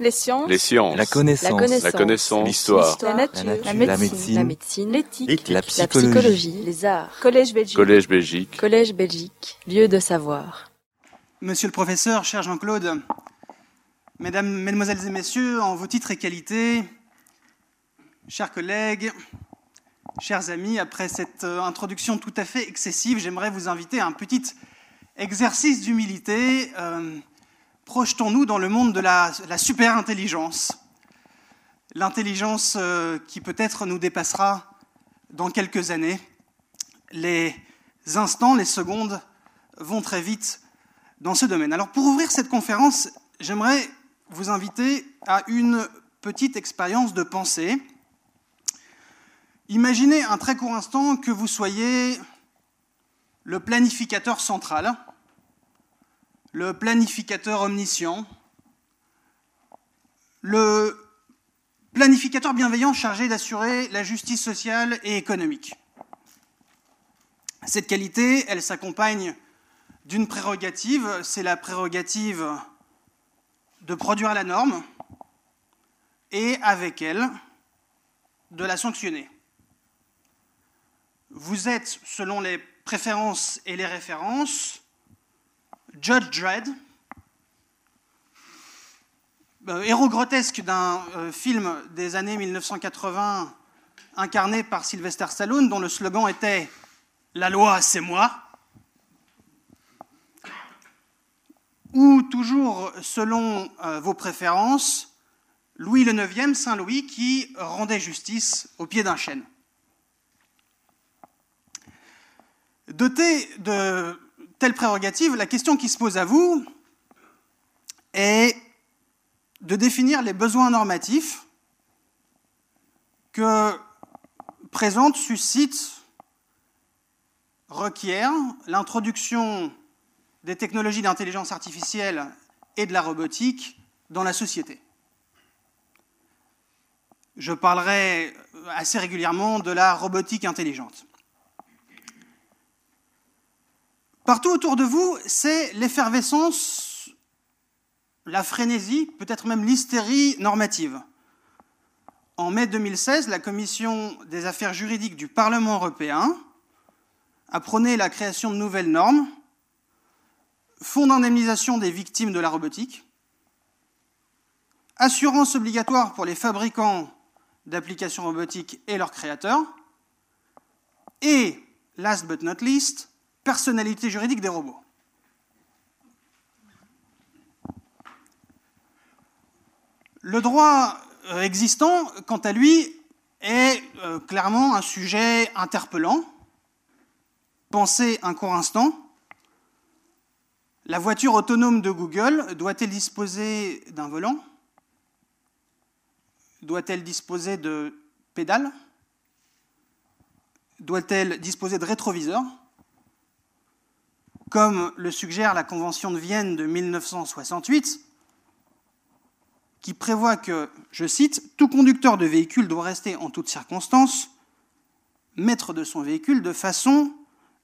Les sciences. Les sciences. La connaissance. La connaissance. L'histoire. La nature. La nature. La médecine. médecine. La médecine. L'éthique. La La psychologie. psychologie. Les arts. Collège Belgique. Collège Belgique. Collège Belgique. Lieu de savoir. Monsieur le professeur, cher Jean-Claude, Mesdames, Mesdemoiselles et Messieurs, en vos titres et qualités, chers collègues, chers amis, après cette euh, introduction tout à fait excessive, j'aimerais vous inviter à un petit exercice d'humilité. Euh, Projetons-nous dans le monde de la, super-intelligence, l'intelligence euh, qui peut-être nous dépassera dans quelques années. Les instants, les secondes vont très vite dans ce domaine. Alors pour ouvrir cette conférence, j'aimerais vous inviter à une petite expérience de pensée. Imaginez un très court instant que vous soyez le planificateur central, le planificateur omniscient, le planificateur bienveillant chargé d'assurer la justice sociale et économique. Cette qualité, elle s'accompagne d'une prérogative, c'est la prérogative de produire la norme et avec elle de la sanctionner. Vous êtes, selon les préférences et les références, Judge Dredd, euh, héros grotesque d'un euh, film des années 1980 incarné par Sylvester Stallone dont le slogan était La loi, c'est moi. ou toujours selon euh, vos préférences, Louis le IX, Saint Louis, qui rendait justice au pied d'un chêne. Doté de telles prérogatives, la question qui se pose à vous est de définir les besoins normatifs que présente, suscite, requiert l'introduction des technologies d'intelligence artificielle et de la robotique dans la société. Je parlerai assez régulièrement de la robotique intelligente. Partout autour de vous, c'est l'effervescence, la frénésie, peut-être même l'hystérie normative. En mai 2016, la Commission des affaires juridiques du Parlement européen a prôné la création de nouvelles normes fonds d'indemnisation des victimes de la robotique, assurance obligatoire pour les fabricants d'applications robotiques et leurs créateurs, et, last but not least, personnalité juridique des robots. Le droit euh, existant, quant à lui, est euh, clairement un sujet interpellant. Pensez un court instant la voiture autonome de Google doit-elle disposer d'un volant? Doit-elle disposer de pédales? Doit-elle disposer de rétroviseurs? Comme le suggère la Convention de Vienne de 1968, qui prévoit que, je cite, tout conducteur de véhicule doit rester en toutes circonstances maître de son véhicule de façon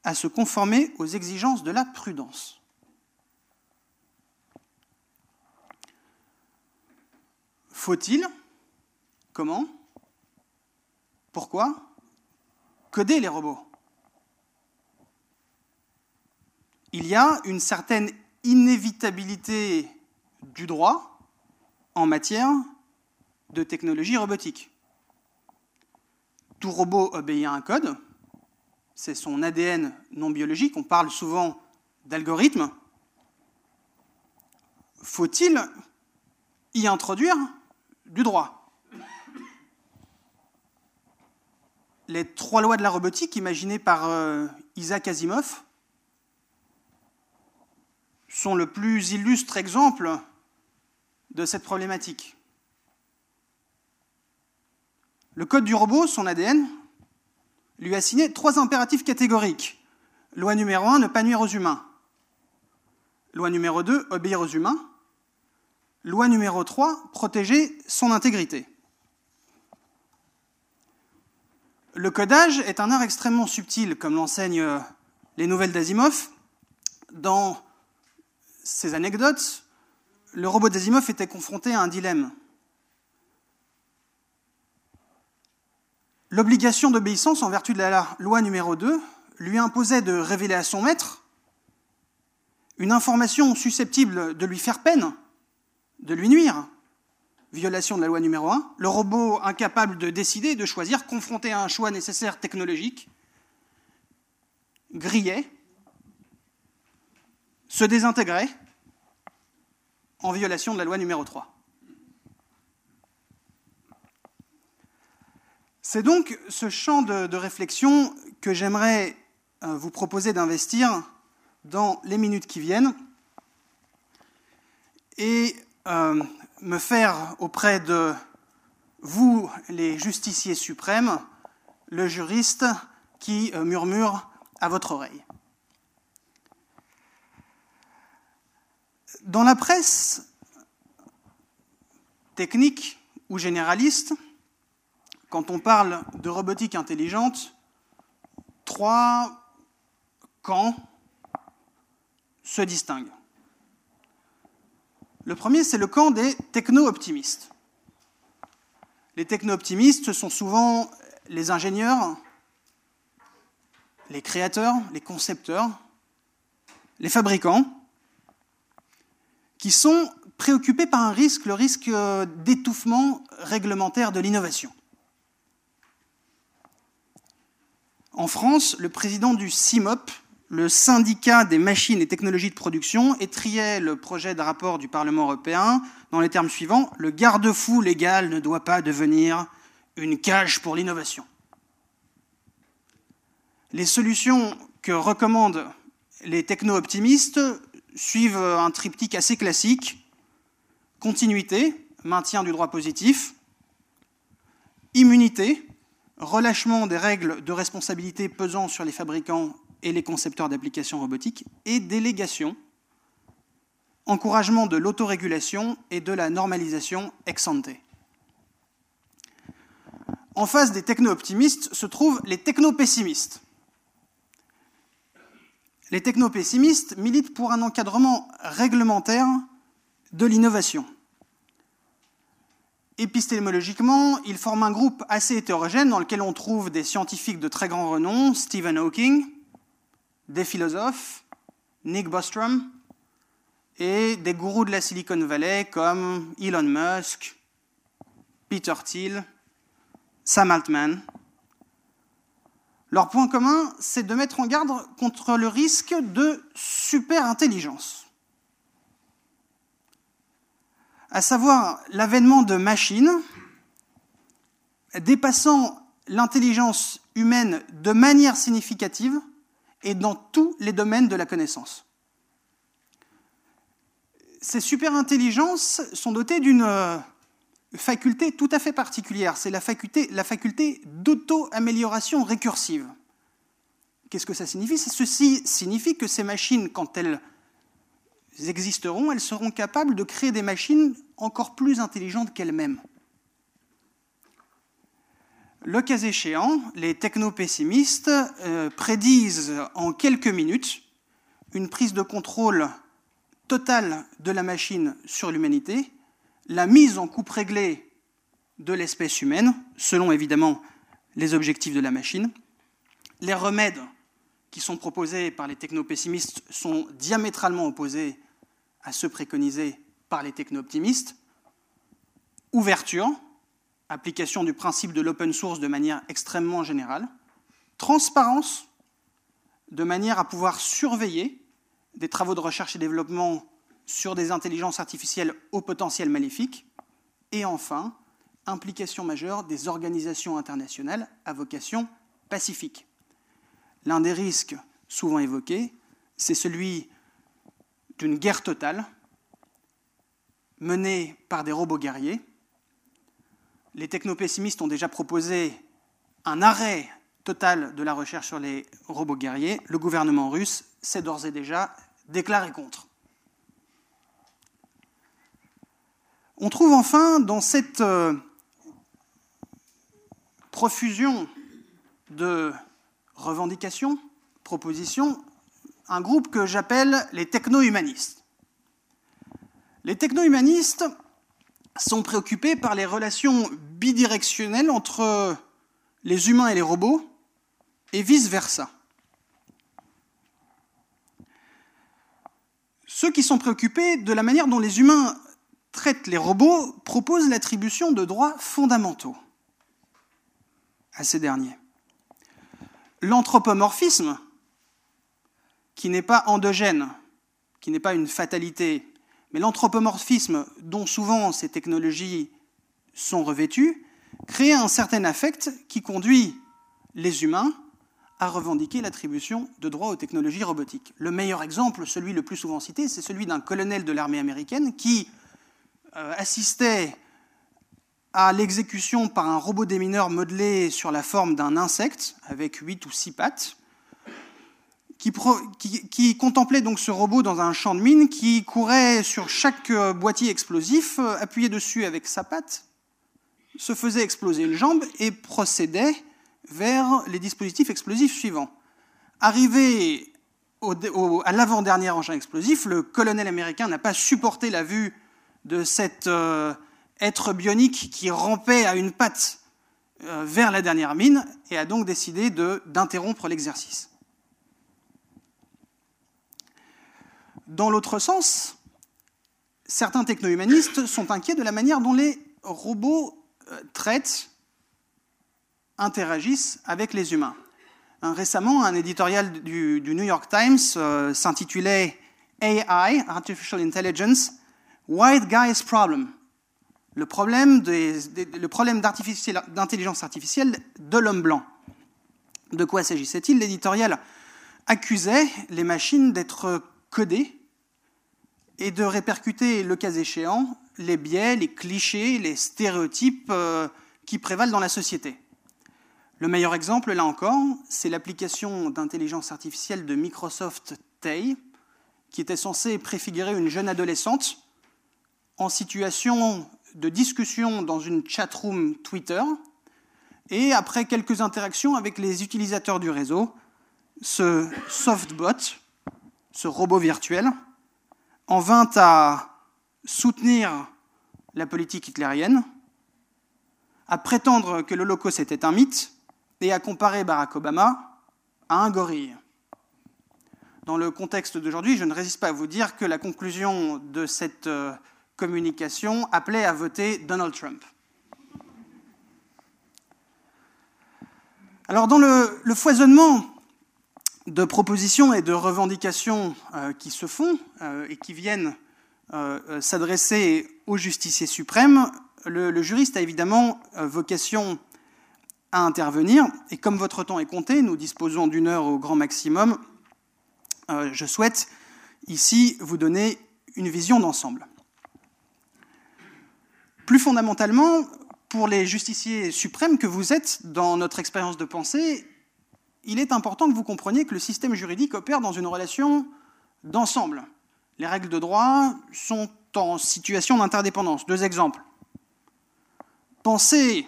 à se conformer aux exigences de la prudence. Faut-il Comment Pourquoi Coder les robots? Il y a une certaine inévitabilité du droit en matière de technologie robotique. Tout robot obéit à un code, c'est son ADN non biologique, on parle souvent d'algorithme. Faut-il y introduire du droit? Les trois lois de la robotique imaginées par euh, Isaac Asimov sont le plus illustre exemple de cette problématique. Le code du robot, son ADN, lui a signé trois impératifs catégoriques. Loi numéro 1, ne pas nuire aux humains. Loi numéro 2, obéir aux humains. Loi numéro 3, protéger son intégrité. Le codage est un art extrêmement subtil, comme l'enseignent les nouvelles d'Asimov. Dans ces anecdotes, le robot d'Asimov était confronté à un dilemme. L'obligation d'obéissance en vertu de la loi numéro 2 lui imposait de révéler à son maître une information susceptible de lui faire peine, de lui nuire, violation de la loi numéro 1, le robot incapable de décider, de choisir, confronté à un choix nécessaire technologique, grillait, se désintégrait en violation de la loi numéro 3. C'est donc ce champ de, de réflexion que j'aimerais euh, vous proposer d'investir dans les minutes qui viennent et euh, me faire auprès de vous, les justiciers suprêmes, le juriste qui euh, murmure à votre oreille. Dans la presse technique ou généraliste, quand on parle de robotique intelligente, trois camps se distinguent. Le premier, c'est le camp des techno-optimistes. Les techno-optimistes, ce sont souvent les ingénieurs, les créateurs, les concepteurs, les fabricants, qui sont préoccupés par un risque, le risque d'étouffement réglementaire de l'innovation. En France, le président du CIMOP, le syndicat des machines et technologies de production, étriait le projet de rapport du Parlement européen dans les termes suivants Le garde-fou légal ne doit pas devenir une cage pour l'innovation. Les solutions que recommandent les techno-optimistes suivent un triptyque assez classique continuité, maintien du droit positif, immunité, relâchement des règles de responsabilité pesant sur les fabricants et les concepteurs d'applications robotiques, et délégation, encouragement de l'autorégulation et de la normalisation ex ante. En face des techno-optimistes se trouvent les techno-pessimistes. Les techno-pessimistes militent pour un encadrement réglementaire de l'innovation. Épistémologiquement, ils forment un groupe assez hétérogène dans lequel on trouve des scientifiques de très grand renom, Stephen Hawking, des philosophes, Nick Bostrom, et des gourous de la Silicon Valley comme Elon Musk, Peter Thiel, Sam Altman. Leur point commun, c'est de mettre en garde contre le risque de super-intelligence. à savoir l'avènement de machines dépassant l'intelligence humaine de manière significative et dans tous les domaines de la connaissance. Ces superintelligences sont dotées d'une euh, faculté tout à fait particulière, c'est la faculté, d'auto-amélioration récursive. Qu'est-ce que ça signifie? Ceci signifie que ces machines, quand elles existeront, elles seront capables de créer des machines encore plus intelligentes qu'elles-mêmes. Le cas échéant, les techno-pessimistes euh, prédisent en quelques minutes une prise de contrôle totale de la machine sur l'humanité, la mise en coupe réglée de l'espèce humaine, selon évidemment les objectifs de la machine. Les remèdes qui sont proposés par les techno-pessimistes sont diamétralement opposés à ceux préconisés par les techno-optimistes. Ouverture, application du principe de l'open source de manière extrêmement générale. Transparence, de manière à pouvoir surveiller des travaux de recherche et développement sur des intelligences artificielles au potentiel maléfique. Et enfin, implication majeure des organisations internationales à vocation pacifique. L'un des risques souvent évoqués, c'est celui d'une guerre totale menée par des robots guerriers. Les technopessimistes ont déjà proposé un arrêt total de la recherche sur les robots guerriers. Le gouvernement russe s'est d'ores et déjà déclaré contre. On trouve enfin dans cette euh, profusion de revendications, propositions, un groupe que j'appelle les techno-humanistes. Les techno-humanistes sont préoccupés par les relations bidirectionnelles entre les humains et les robots, et vice-versa. Ceux qui sont préoccupés de la manière dont les humains traitent les robots proposent l'attribution de droits fondamentaux à ces derniers. L'anthropomorphisme, qui n'est pas endogène, qui n'est pas une fatalité, mais l'anthropomorphisme dont souvent ces technologies sont revêtues, crée un certain affect qui conduit les humains à revendiquer l'attribution de droits aux technologies robotiques. Le meilleur exemple, celui le plus souvent cité, c'est celui d'un colonel de l'armée américaine qui euh, assistait à l'exécution par un robot démineur modelé sur la forme d'un insecte avec huit ou six pattes, qui, qui, contemplait donc ce robot dans un champ de mine, qui courait sur chaque euh, boîtier explosif, euh, appuyait dessus avec sa patte, se faisait exploser une jambe et procédait vers les dispositifs explosifs suivants. Arrivé à l'avant-dernier engin explosif, le colonel américain n'a pas supporté la vue de cet euh, être bionique qui rampait à une patte euh, vers la dernière mine et a donc décidé d'interrompre l'exercice. Dans l'autre sens, certains techno-humanistes sont inquiets de la manière dont les robots euh, traitent interagissent avec les humains. Récemment, un éditorial du, New York Times s'intitulait AI, Artificial Intelligence, White Guy's Problem, le problème, d'intelligence artificielle de l'homme blanc. De quoi s'agissait-il? L'éditorial accusait les machines d'être codées et de répercuter, le cas échéant, les biais, les clichés, les stéréotypes euh, qui prévalent dans la société. Le meilleur exemple, là encore, c'est l'application d'intelligence artificielle de Microsoft Tay, qui était censée préfigurer une jeune adolescente en situation de discussion dans une chatroom Twitter, et après quelques interactions avec les utilisateurs du réseau, ce softbot, ce robot virtuel, en vint à soutenir la politique hitlérienne, à prétendre que l'Holocauste était un mythe, et à comparer Barack Obama à un gorille. Dans le contexte d'aujourd'hui, je ne résiste pas à vous dire que la conclusion de cette euh, communication appelait à voter Donald Trump. Alors dans le, foisonnement de propositions et de revendications euh, qui se font euh, et qui viennent s'adresser aux justiciers suprêmes, le, juriste a évidemment vocation à intervenir. Et comme votre temps est compté, nous disposons d'une heure au grand maximum, euh, je souhaite ici vous donner une vision d'ensemble. Plus fondamentalement, pour les justiciers suprêmes que vous êtes dans notre expérience de pensée, il est important que vous compreniez que le système juridique opère dans une relation d'ensemble. Les règles de droit sont en situation d'interdépendance. Deux exemples. Pensez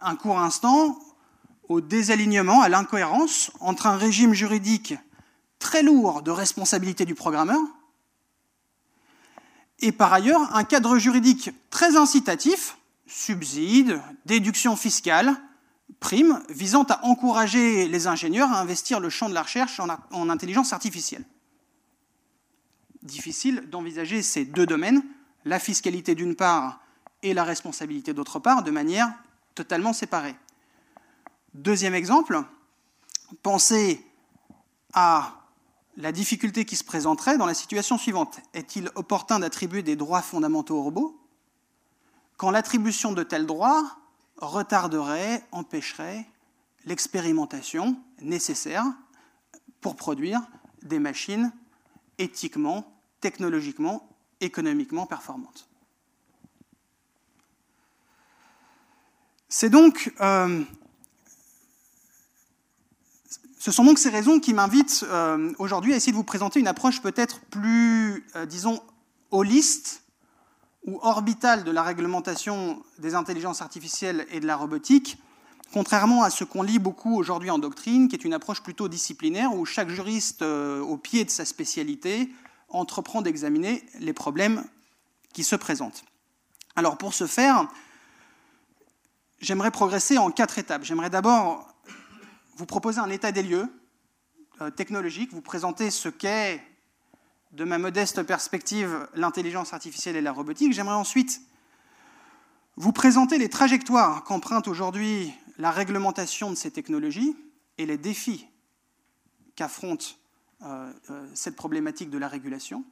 un court instant au désalignement, à l'incohérence entre un régime juridique très lourd de responsabilité du programmeur et par ailleurs un cadre juridique très incitatif, subside, déduction fiscale, prime, visant à encourager les ingénieurs à investir le champ de la recherche en, intelligence artificielle. Difficile d'envisager ces deux domaines, la fiscalité d'une part et la responsabilité d'autre part, de manière totalement séparés. Deuxième exemple, pensez à la difficulté qui se présenterait dans la situation suivante. Est-il opportun d'attribuer des droits fondamentaux aux robots? Quand l'attribution de tels droits retarderait, empêcherait l'expérimentation nécessaire pour produire des machines éthiquement, technologiquement, économiquement performantes C'est donc, euh, ce sont donc ces raisons qui m'invitent euh, aujourd'hui à essayer de vous présenter une approche peut-être plus, euh, disons, holiste ou orbitale de la réglementation des intelligences artificielles et de la robotique, contrairement à ce qu'on lit beaucoup aujourd'hui en doctrine, qui est une approche plutôt disciplinaire, où chaque juriste, au pied de sa spécialité, entreprend d'examiner les problèmes qui se présentent. Alors pour ce faire, j'aimerais progresser en quatre étapes. J'aimerais d'abord vous proposer un état des lieux euh, technologique, vous présenter ce qu'est, de ma modeste perspective, l'intelligence artificielle et la robotique. J'aimerais ensuite vous présenter les trajectoires qu'emprunte aujourd'hui la réglementation de ces technologies et les défis qu'affronte euh, euh, cette problématique de la régulation.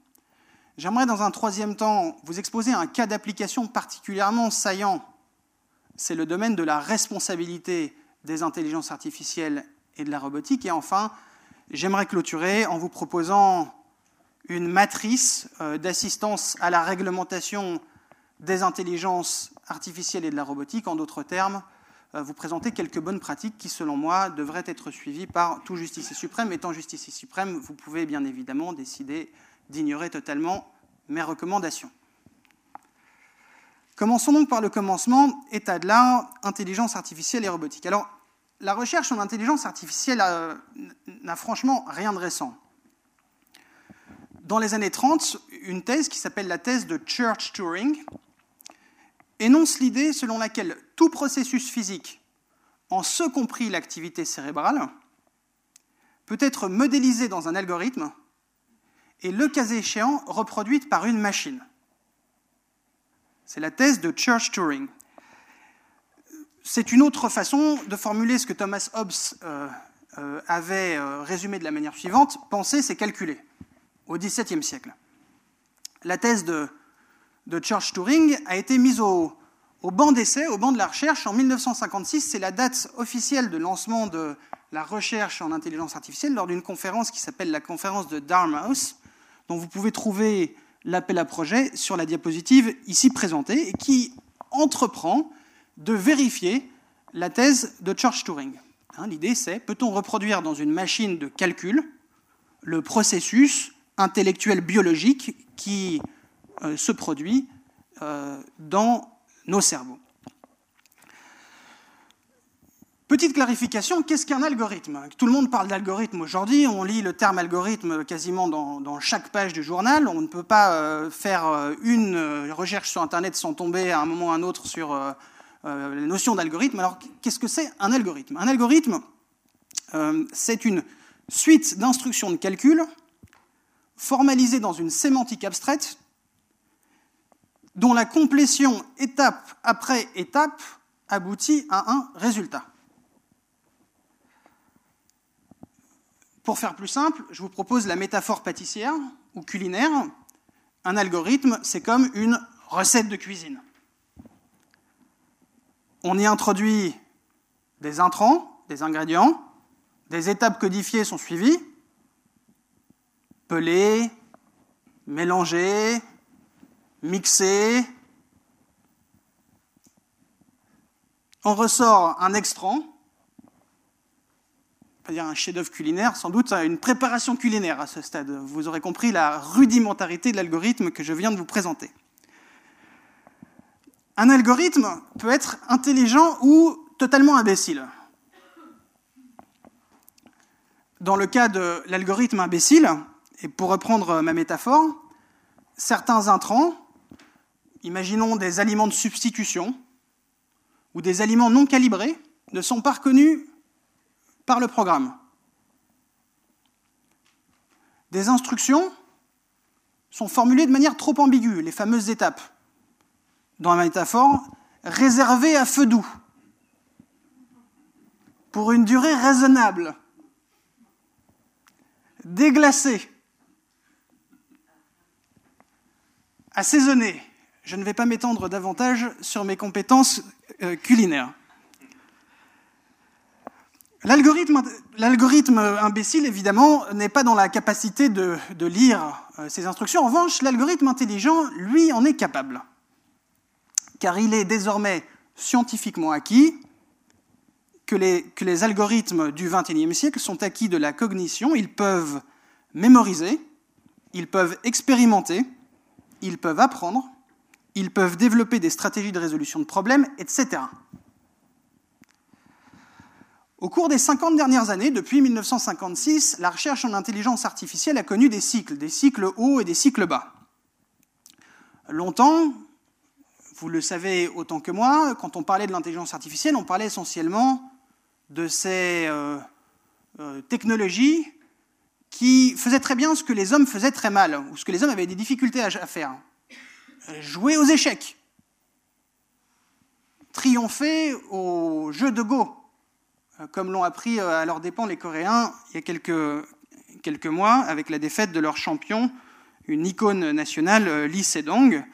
J'aimerais dans un troisième temps vous exposer un cas d'application particulièrement saillant. C'est le domaine de la responsabilité des intelligences artificielles et de la robotique. Et enfin, j'aimerais clôturer en vous proposant une matrice euh, d'assistance à la réglementation des intelligences artificielles et de la robotique. En d'autres termes, euh, vous présenter quelques bonnes pratiques qui, selon moi, devraient être suivies par tout justicier suprême. Étant justicier suprême, vous pouvez bien évidemment décider d'ignorer totalement mes recommandations. Commençons donc par le commencement, état de l'art, intelligence artificielle et robotique. Alors, la recherche en intelligence artificielle n'a franchement rien de récent. Dans les années 30, une thèse qui s'appelle la thèse de Church-Turing énonce l'idée selon laquelle tout processus physique, en ce compris l'activité cérébrale, peut être modélisé dans un algorithme et, le cas échéant, reproduite par une machine. C'est la thèse de Church-Turing. C'est une autre façon de formuler ce que Thomas Hobbes euh, euh, avait euh, résumé de la manière suivante penser, c'est calculer, au XVIIe siècle. La thèse de de Church-Turing a été mise au, banc d'essai, au banc de la recherche en 1956. C'est la date officielle de lancement de la recherche en intelligence artificielle lors d'une conférence qui s'appelle la conférence de Dartmouth, dont vous pouvez trouver l'appel à projet sur la diapositive ici présentée, et qui entreprend de vérifier la thèse de Church-Turing. Hein, l'idée, c'est peut-on reproduire dans une machine de calcul le processus intellectuel biologique qui euh, se produit euh, dans nos cerveaux? Petite clarification, qu'est-ce qu'un algorithme? Tout le monde parle d'algorithme aujourd'hui, on lit le terme algorithme quasiment dans, chaque page du journal, on ne peut pas euh, faire une recherche sur Internet sans tomber à un moment ou à un autre sur la notion d'algorithme. Alors qu'est-ce que c'est un algorithme? Un algorithme, c'est une suite d'instructions de calcul formalisées dans une sémantique abstraite dont la complétion étape après étape aboutit à un résultat. Pour faire plus simple, je vous propose la métaphore pâtissière ou culinaire. Un algorithme, c'est comme une recette de cuisine. On y introduit des intrants, des ingrédients, des étapes codifiées sont suivies, peler, mélanger, mixé. On ressort un extran, pas dire un chef-d'œuvre culinaire, sans doute une préparation culinaire à ce stade. Vous aurez compris la rudimentarité de l'algorithme que je viens de vous présenter. Un algorithme peut être intelligent ou totalement imbécile. Dans le cas de l'algorithme imbécile, et pour reprendre ma métaphore, certains intrants imaginons des aliments de substitution ou des aliments non calibrés, ne sont pas reconnus par le programme. Des instructions sont formulées de manière trop ambiguë, les fameuses étapes. Dans la métaphore, réservées à feu doux, pour une durée raisonnable, déglacées, assaisonnées, je ne vais pas m'étendre davantage sur mes compétences euh, culinaires. L'algorithme imbécile, évidemment, n'est pas dans la capacité de, lire euh, ces instructions. En revanche, l'algorithme intelligent, lui, en est capable. Car il est désormais scientifiquement acquis que les, que les algorithmes du XXIe siècle sont acquis de la cognition. Ils peuvent mémoriser, ils peuvent expérimenter, ils peuvent apprendre, ils peuvent développer des stratégies de résolution de problèmes, etc. Au cours des 50 dernières années, depuis 1956, la recherche en intelligence artificielle a connu des cycles, des cycles hauts et des cycles bas. Longtemps, vous le savez autant que moi, quand on parlait de l'intelligence artificielle, on parlait essentiellement de ces euh, euh, technologies qui faisaient très bien ce que les hommes faisaient très mal, ou ce que les hommes avaient des difficultés à, faire. Jouer aux échecs, triompher au jeu de Go, euh, comme l'ont appris à leurs dépens les Coréens il y a quelques, quelques mois, avec la défaite de leur champion, une icône nationale, Lee Sedong,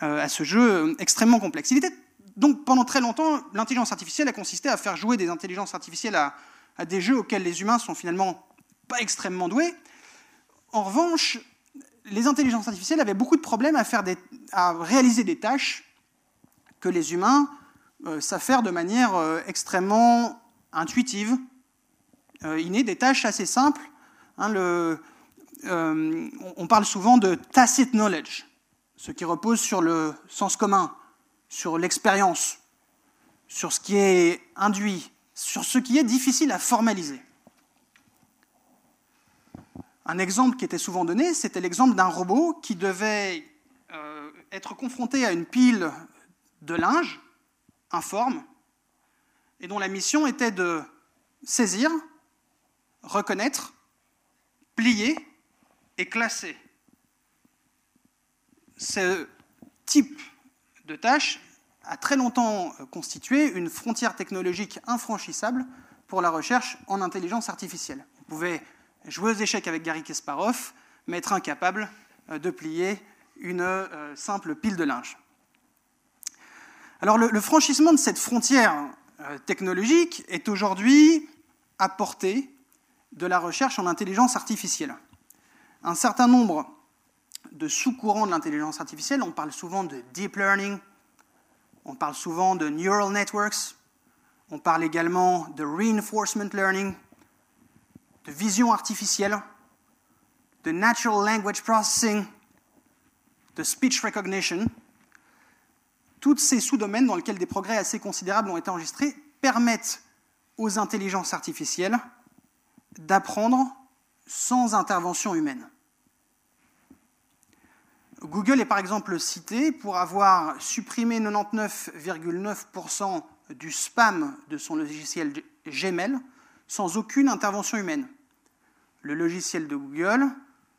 à ce jeu extrêmement complexe. Il était donc pendant très longtemps, l'intelligence artificielle a consisté à faire jouer des intelligences artificielles à, des jeux auxquels les humains sont finalement pas extrêmement doués. En revanche, les intelligences artificielles avaient beaucoup de problèmes à, réaliser des tâches que les humains euh, savent faire de manière euh, extrêmement intuitive, euh, innée, des tâches assez simples. Hein, on parle souvent de tacit knowledge, ce qui repose sur le sens commun, sur l'expérience, sur ce qui est induit, sur ce qui est difficile à formaliser. Un exemple qui était souvent donné, c'était l'exemple d'un robot qui devait euh, être confronté à une pile de linge informe et dont la mission était de saisir, reconnaître, plier et classer. Ce type de tâches a très longtemps constitué une frontière technologique infranchissable pour la recherche en intelligence artificielle. On pouvait jouer aux échecs avec Gary Kasparov, mais être incapable euh, de plier une euh, simple pile de linge. Alors le, franchissement de cette frontière euh, technologique est aujourd'hui à portée de la recherche en intelligence artificielle. Un certain nombre de sous-courants de l'intelligence artificielle. On parle souvent de deep learning, on parle souvent de neural networks, on parle également de reinforcement learning, de vision artificielle, de natural language processing, de speech recognition. Tous ces sous-domaines dans lesquels des progrès assez considérables ont été enregistrés permettent aux intelligences artificielles d'apprendre sans intervention humaine. Google est par exemple cité pour avoir supprimé 99,9% du spam de son logiciel Gmail sans aucune intervention humaine. Le logiciel de Google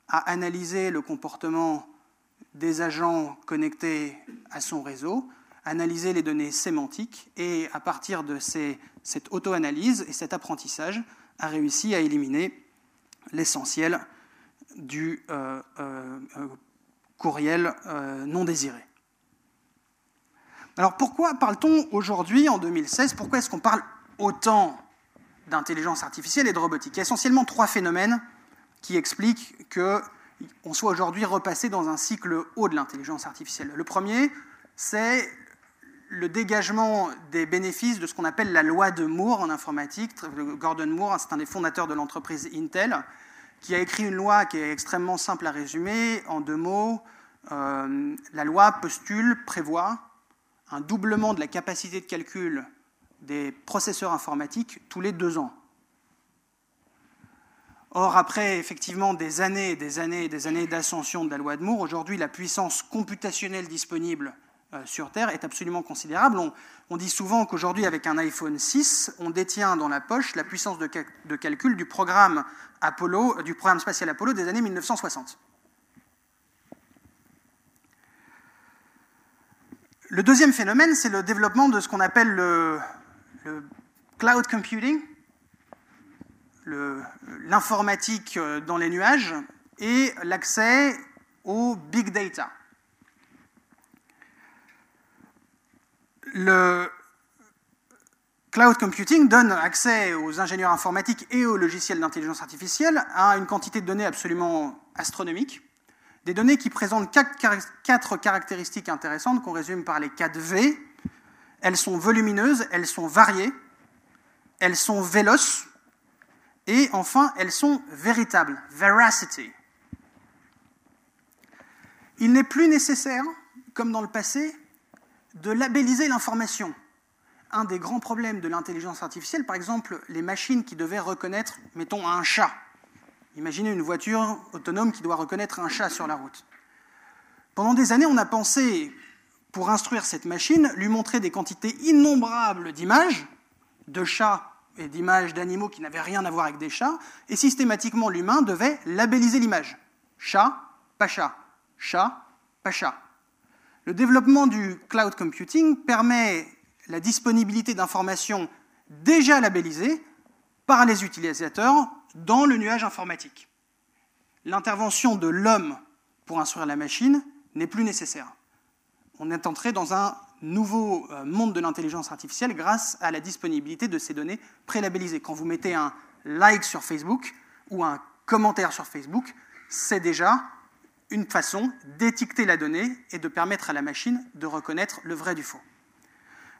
a analysé le comportement des agents connectés à son réseau, analysé les données sémantiques et à partir de cette auto-analyse et cet apprentissage a réussi à éliminer l'essentiel du euh, euh, courriel euh, non désiré. Alors pourquoi parle-t-on aujourd'hui, en 2016, pourquoi est-ce qu'on parle autant d'intelligence artificielle et de robotique? Il y a essentiellement trois phénomènes qui expliquent qu'on soit aujourd'hui repassé dans un cycle haut de l'intelligence artificielle. Le premier, c'est le dégagement des bénéfices de ce qu'on appelle la loi de Moore en informatique. Gordon Moore, c'est un des fondateurs de l'entreprise Intel, qui a écrit une loi qui est extrêmement simple à résumer. En deux mots, euh, la loi postule, prévoit un doublement de la capacité de calcul des processeurs informatiques tous les deux ans. Or, après effectivement des années et des années et des années d'ascension de la loi de Moore, aujourd'hui la puissance computationnelle disponible euh, sur Terre est absolument considérable. On, dit souvent qu'aujourd'hui, avec un iPhone 6, on détient dans la poche la puissance de, calcul du programme, Apollo, du programme spatial Apollo des années 1960. Le deuxième phénomène, c'est le développement de ce qu'on appelle le, cloud computing, l'informatique euh, dans les nuages et l'accès au big data. Le cloud computing donne accès aux ingénieurs informatiques et aux logiciels d'intelligence artificielle à une quantité de données absolument astronomique, des données qui présentent quatre caractéristiques intéressantes qu'on résume par les 4 V. Elles sont volumineuses, elles sont variées, elles sont véloces, et enfin, elles sont véritables, veracity. Il n'est plus nécessaire, comme dans le passé, de labelliser l'information. Un des grands problèmes de l'intelligence artificielle, par exemple, les machines qui devaient reconnaître, mettons, un chat. Imaginez une voiture autonome qui doit reconnaître un chat sur la route. Pendant des années, on a pensé, pour instruire cette machine, lui montrer des quantités innombrables d'images, de chats et d'images d'animaux qui n'avaient rien à voir avec des chats, et systématiquement l'humain devait labelliser l'image. Chat, pas chat. Chat, pas chat. Le développement du cloud computing permet la disponibilité d'informations déjà labellisées par les utilisateurs dans le nuage informatique. L'intervention de l'homme pour instruire la machine n'est plus nécessaire. On est entré dans un nouveau euh, monde de l'intelligence artificielle grâce à la disponibilité de ces données prélabellisées. Quand vous mettez un like sur Facebook ou un commentaire sur Facebook, c'est déjà une façon d'étiqueter la donnée et de permettre à la machine de reconnaître le vrai du faux.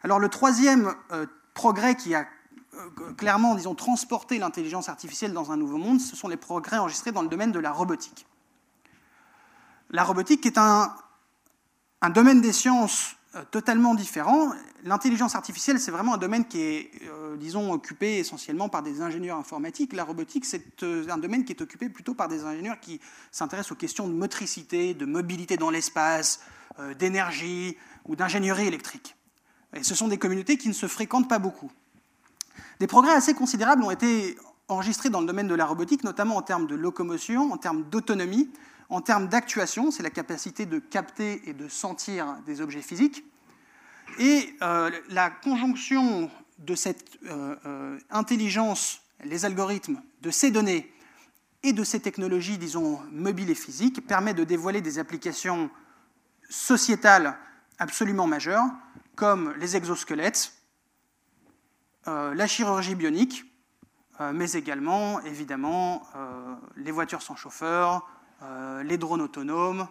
Alors le troisième euh, progrès qui a euh, clairement, disons, transporté l'intelligence artificielle dans un nouveau monde, ce sont les progrès enregistrés dans le domaine de la robotique. La robotique est un, domaine des sciences totalement différent. L'intelligence artificielle, c'est vraiment un domaine qui est, euh, disons, occupé essentiellement par des ingénieurs informatiques. La robotique, c'est euh, un domaine qui est occupé plutôt par des ingénieurs qui s'intéressent aux questions de motricité, de mobilité dans l'espace, d'énergie ou d'ingénierie électrique. Et ce sont des communautés qui ne se fréquentent pas beaucoup. Des progrès assez considérables ont été enregistrés dans le domaine de la robotique, notamment en termes de locomotion, en termes d'autonomie, en termes d'actuation, c'est la capacité de capter et de sentir des objets physiques. Et euh, la conjonction de cette euh, euh, intelligence, les algorithmes, de ces données et de ces technologies, disons, mobiles et physiques, permet de dévoiler des applications sociétales absolument majeures, comme les exosquelettes, la chirurgie bionique, mais également, évidemment, les voitures sans chauffeur, euh, les drones autonomes,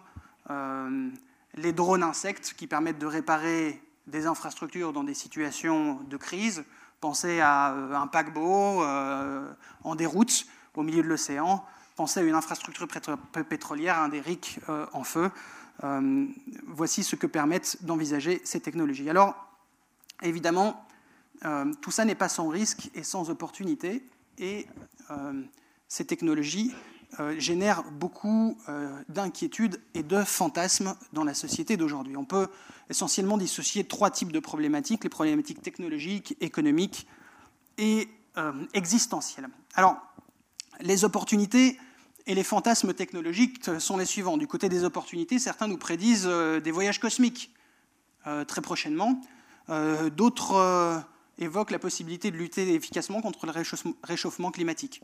euh, les drones insectes qui permettent de réparer des infrastructures dans des situations de crise. Pensez à euh, un paquebot en déroute au milieu de l'océan. Pensez à une infrastructure pétrolière, un des RIC en feu. voici ce que permettent d'envisager ces technologies. Alors, évidemment, tout ça n'est pas sans risque et sans opportunité. Et ces technologies euh, génère beaucoup euh, d'inquiétudes et de fantasmes dans la société d'aujourd'hui. On peut essentiellement dissocier trois types de problématiques, les problématiques technologiques, économiques et euh, existentielles. Alors, les opportunités et les fantasmes technologiques sont les suivants. Du côté des opportunités, certains nous prédisent des voyages cosmiques très prochainement. D'autres évoquent la possibilité de lutter efficacement contre le réchauffement climatique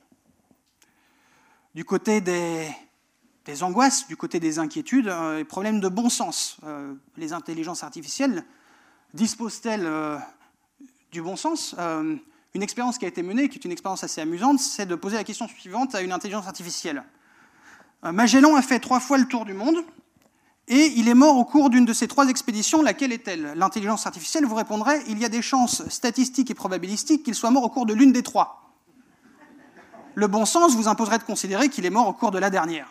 du côté des, angoisses, du côté des inquiétudes, euh, problèmes de bon sens. Euh, les intelligences artificielles disposent-elles euh, du bon sens? Une expérience qui a été menée, qui est une expérience assez amusante, c'est de poser la question suivante à une intelligence artificielle. Magellan a fait trois fois le tour du monde, et il est mort au cours d'une de ces trois expéditions. Laquelle est-elle? L'intelligence artificielle vous répondrait il y a des chances statistiques et probabilistiques qu'il soit mort au cours de l'une des trois le bon sens vous imposerait de considérer qu'il est mort au cours de la dernière.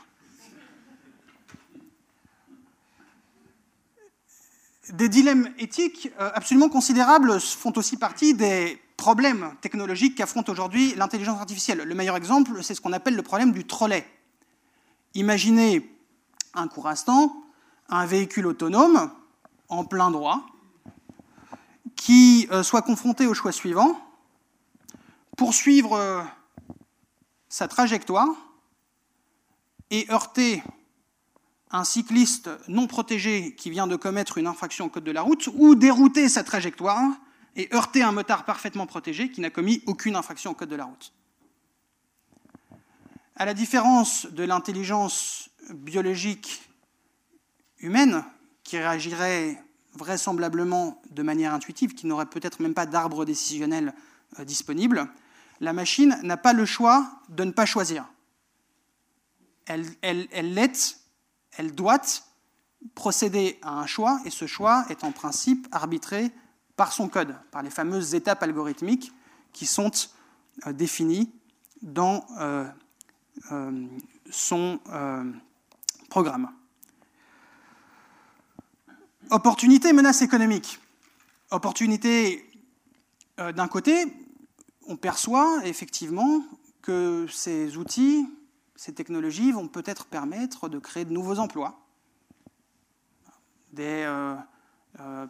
Des dilemmes éthiques euh, absolument considérables font aussi partie des problèmes technologiques qu'affronte aujourd'hui l'intelligence artificielle. Le meilleur exemple, c'est ce qu'on appelle le problème du trolley. Imaginez un court instant un véhicule autonome en plein droit qui euh, soit confronté au choix suivant poursuivre euh, sa trajectoire et heurter un cycliste non protégé qui vient de commettre une infraction au code de la route, ou dérouter sa trajectoire et heurter un motard parfaitement protégé qui n'a commis aucune infraction au code de la route. À la différence de l'intelligence biologique humaine, qui réagirait vraisemblablement de manière intuitive, qui n'aurait peut-être même pas d'arbre décisionnel euh, disponible, la machine n'a pas le choix de ne pas choisir. Elle, elle, elle doit procéder à un choix, et ce choix est en principe arbitré par son code, par les fameuses étapes algorithmiques qui sont euh, définies dans euh, euh, son programme. Opportunité, menace économique. Opportunité d'un côté, on perçoit effectivement que ces outils, ces technologies vont peut-être permettre de créer de nouveaux emplois. des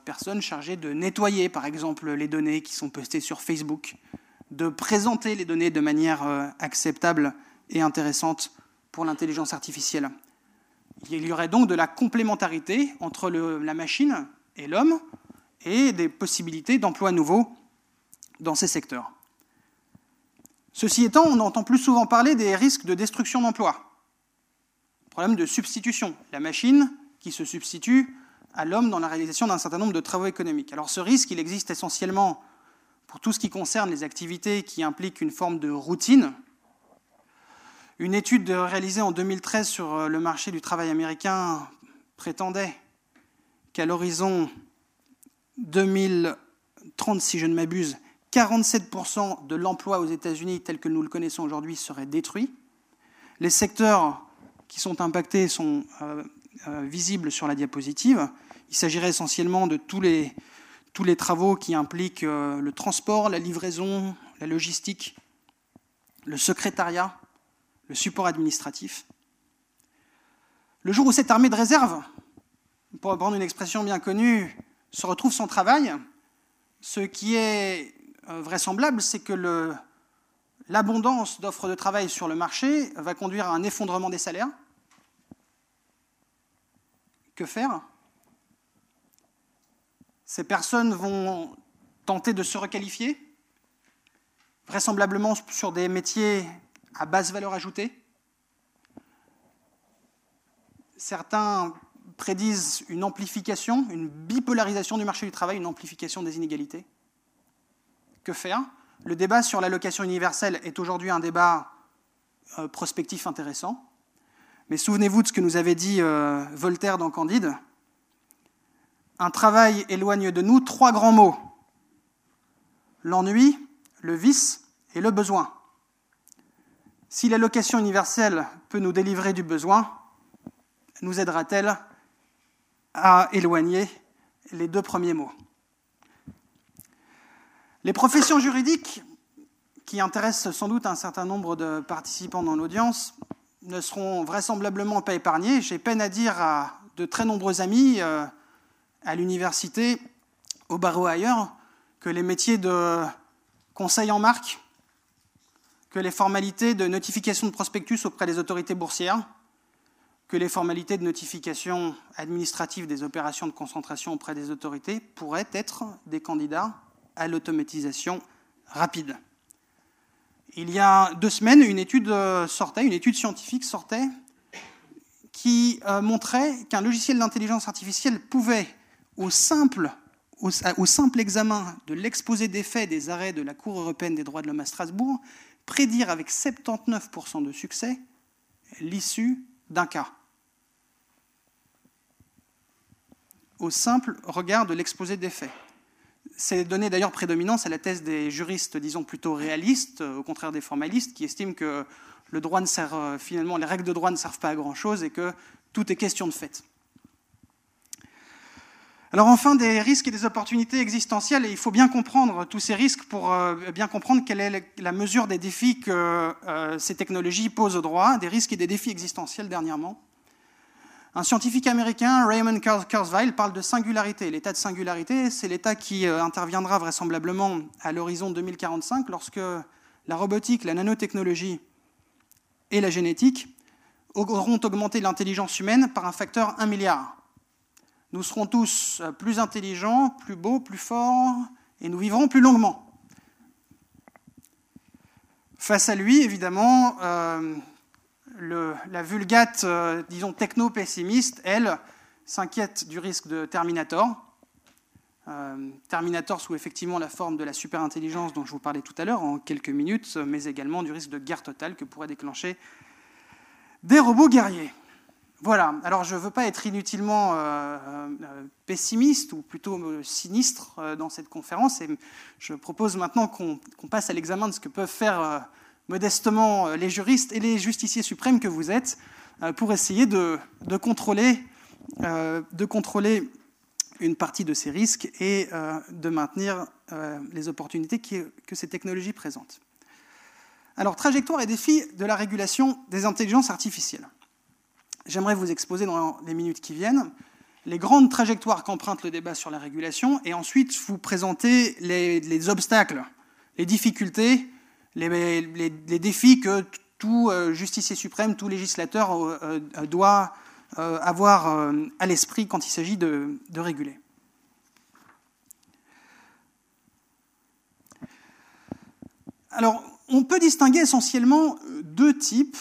personnes chargées de nettoyer, par exemple, les données qui sont postées sur Facebook, de présenter les données de manière acceptable et intéressante pour l'intelligence artificielle. Il y aurait donc de la complémentarité entre la machine et l'homme et des possibilités d'emplois nouveaux dans ces secteurs. Ceci étant, on entend plus souvent parler des risques de destruction d'emplois. Problème de substitution, la machine qui se substitue à l'homme dans la réalisation d'un certain nombre de travaux économiques. Alors ce risque, il existe essentiellement pour tout ce qui concerne les activités qui impliquent une forme de routine, une étude réalisée en 2013 sur euh, le marché du travail américain prétendait qu'à l'horizon 2030, si je ne m'abuse, 47% de l'emploi aux États-Unis tel que nous le connaissons aujourd'hui serait détruit. Les secteurs qui sont impactés sont euh, euh, visibles sur la diapositive. Il s'agirait essentiellement de tous les, tous les travaux qui impliquent le transport, la livraison, la logistique, le secrétariat, le support administratif. Le jour où cette armée de réserve, pour reprendre une expression bien connue, se retrouve sans travail, ce qui est euh, vraisemblable, c'est que l'abondance d'offres de travail sur le marché va conduire à un effondrement des salaires. Que faire? Ces personnes vont tenter de se requalifier, vraisemblablement sur des métiers à basse valeur ajoutée. Certains prédisent une amplification, une bipolarisation du marché du travail, une amplification des inégalités. Que faire? Le débat sur l'allocation universelle est aujourd'hui un débat euh, prospectif intéressant. Mais souvenez-vous de ce que nous avait dit euh, Voltaire dans Candide. Un travail éloigne de nous trois grands mots. L'ennui, le vice et le besoin. Si l'allocation universelle peut nous délivrer du besoin, nous aidera-t-elle à éloigner les deux premiers mots Les professions juridiques, qui intéressent sans doute un certain nombre de participants dans l'audience, ne seront vraisemblablement pas épargnées. J'ai peine à dire à de très nombreux amis euh, à l'université, au barreau ailleurs, que les métiers de conseil en marque, que les formalités de notification de prospectus auprès des autorités boursières, que les formalités de notification administrative des opérations de concentration auprès des autorités pourraient être des candidats à l'automatisation rapide. Il y a deux semaines, une étude sortait, une étude scientifique sortait, qui euh, montrait qu'un logiciel d'intelligence artificielle pouvait, au simple, au, au simple examen de l'exposé des faits des arrêts de la Cour européenne des droits de l'homme à Strasbourg, prédire avec 79% de succès l'issue d'un cas. Au simple regard de l'exposé des faits. C'est donné d'ailleurs prédominance à la thèse des juristes, disons plutôt réalistes, au contraire des formalistes, qui estiment que le droit ne sert, euh, finalement, les règles de droit ne servent pas à grand-chose et que tout est question de fait. Alors enfin, des risques et des opportunités existentielles, et il faut bien comprendre tous ces risques pour euh, bien comprendre quelle est la mesure des défis que euh, ces technologies posent au droit, des risques et des défis existentiels dernièrement. Un scientifique américain, Raymond Kurzweil, parle de singularité. L'état de singularité, c'est l'état qui euh, interviendra vraisemblablement à l'horizon 2045 lorsque la robotique, la nanotechnologie et la génétique auront augmenté l'intelligence humaine par un facteur 1 milliard. Nous serons tous plus intelligents, plus beaux, plus forts, et nous vivrons plus longuement. Face à lui, évidemment, euh, la vulgate, euh, disons, techno-pessimiste, elle, s'inquiète du risque de Terminator. Euh, Terminator sous effectivement la forme de la superintelligence dont je vous parlais tout à l'heure en quelques minutes, mais également du risque de guerre totale que pourraient déclencher des robots guerriers. Voilà, alors je ne veux pas être inutilement euh, pessimiste ou plutôt sinistre dans cette conférence et je propose maintenant qu'on passe à l'examen de ce que peuvent faire modestement les juristes et les justiciers suprêmes que vous êtes pour essayer de, contrôler, de contrôler une partie de ces risques et de maintenir les opportunités que ces technologies présentent. Alors, trajectoire et défis de la régulation des intelligences artificielles j'aimerais vous exposer dans les minutes qui viennent les grandes trajectoires qu'emprunte le débat sur la régulation et ensuite vous présenter les, obstacles, les difficultés, les, défis que tout euh, justicier suprême, tout législateur euh, euh, doit avoir à l'esprit quand il s'agit de, réguler. Alors, on peut distinguer essentiellement deux types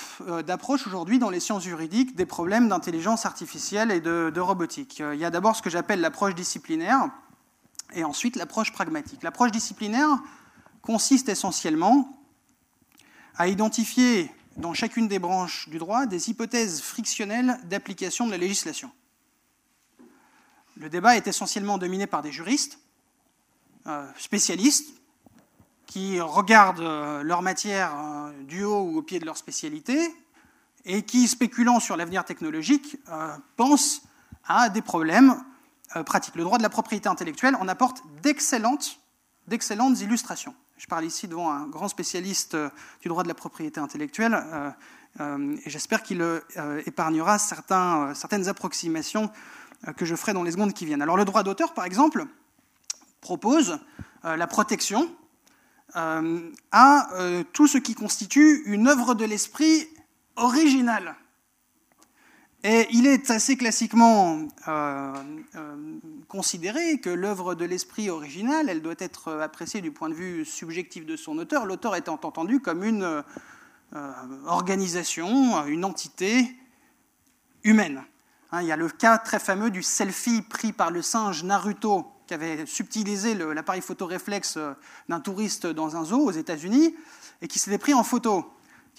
d'approches aujourd'hui dans les sciences juridiques des problèmes d'intelligence artificielle et de, robotique. Il y a d'abord ce que j'appelle l'approche disciplinaire et ensuite l'approche pragmatique. L'approche disciplinaire consiste essentiellement à identifier dans chacune des branches du droit des hypothèses frictionnelles d'application de la législation. Le débat est essentiellement dominé par des juristes, spécialistes, qui regardent euh, leur matière euh, du haut ou au pied de leur spécialité et qui, spéculant sur l'avenir technologique, euh, pensent à des problèmes pratiques. Le droit de la propriété intellectuelle en apporte d'excellentes illustrations. Je parle ici devant un grand spécialiste du droit de la propriété intellectuelle et j'espère qu'il épargnera certaines approximations que je ferai dans les secondes qui viennent. Alors le droit d'auteur, par exemple, propose la protection euh, à euh, tout ce qui constitue une œuvre de l'esprit originale. Et il est assez classiquement euh, considéré que l'œuvre de l'esprit original, elle doit être appréciée du point de vue subjectif de son auteur, l'auteur étant entendu comme une organisation, une entité humaine. Hein, il y a le cas très fameux du selfie pris par le singe Naruto qui avait subtilisé l'appareil photo réflexe euh, d'un touriste dans un zoo aux États-Unis et qui s'était pris en photo.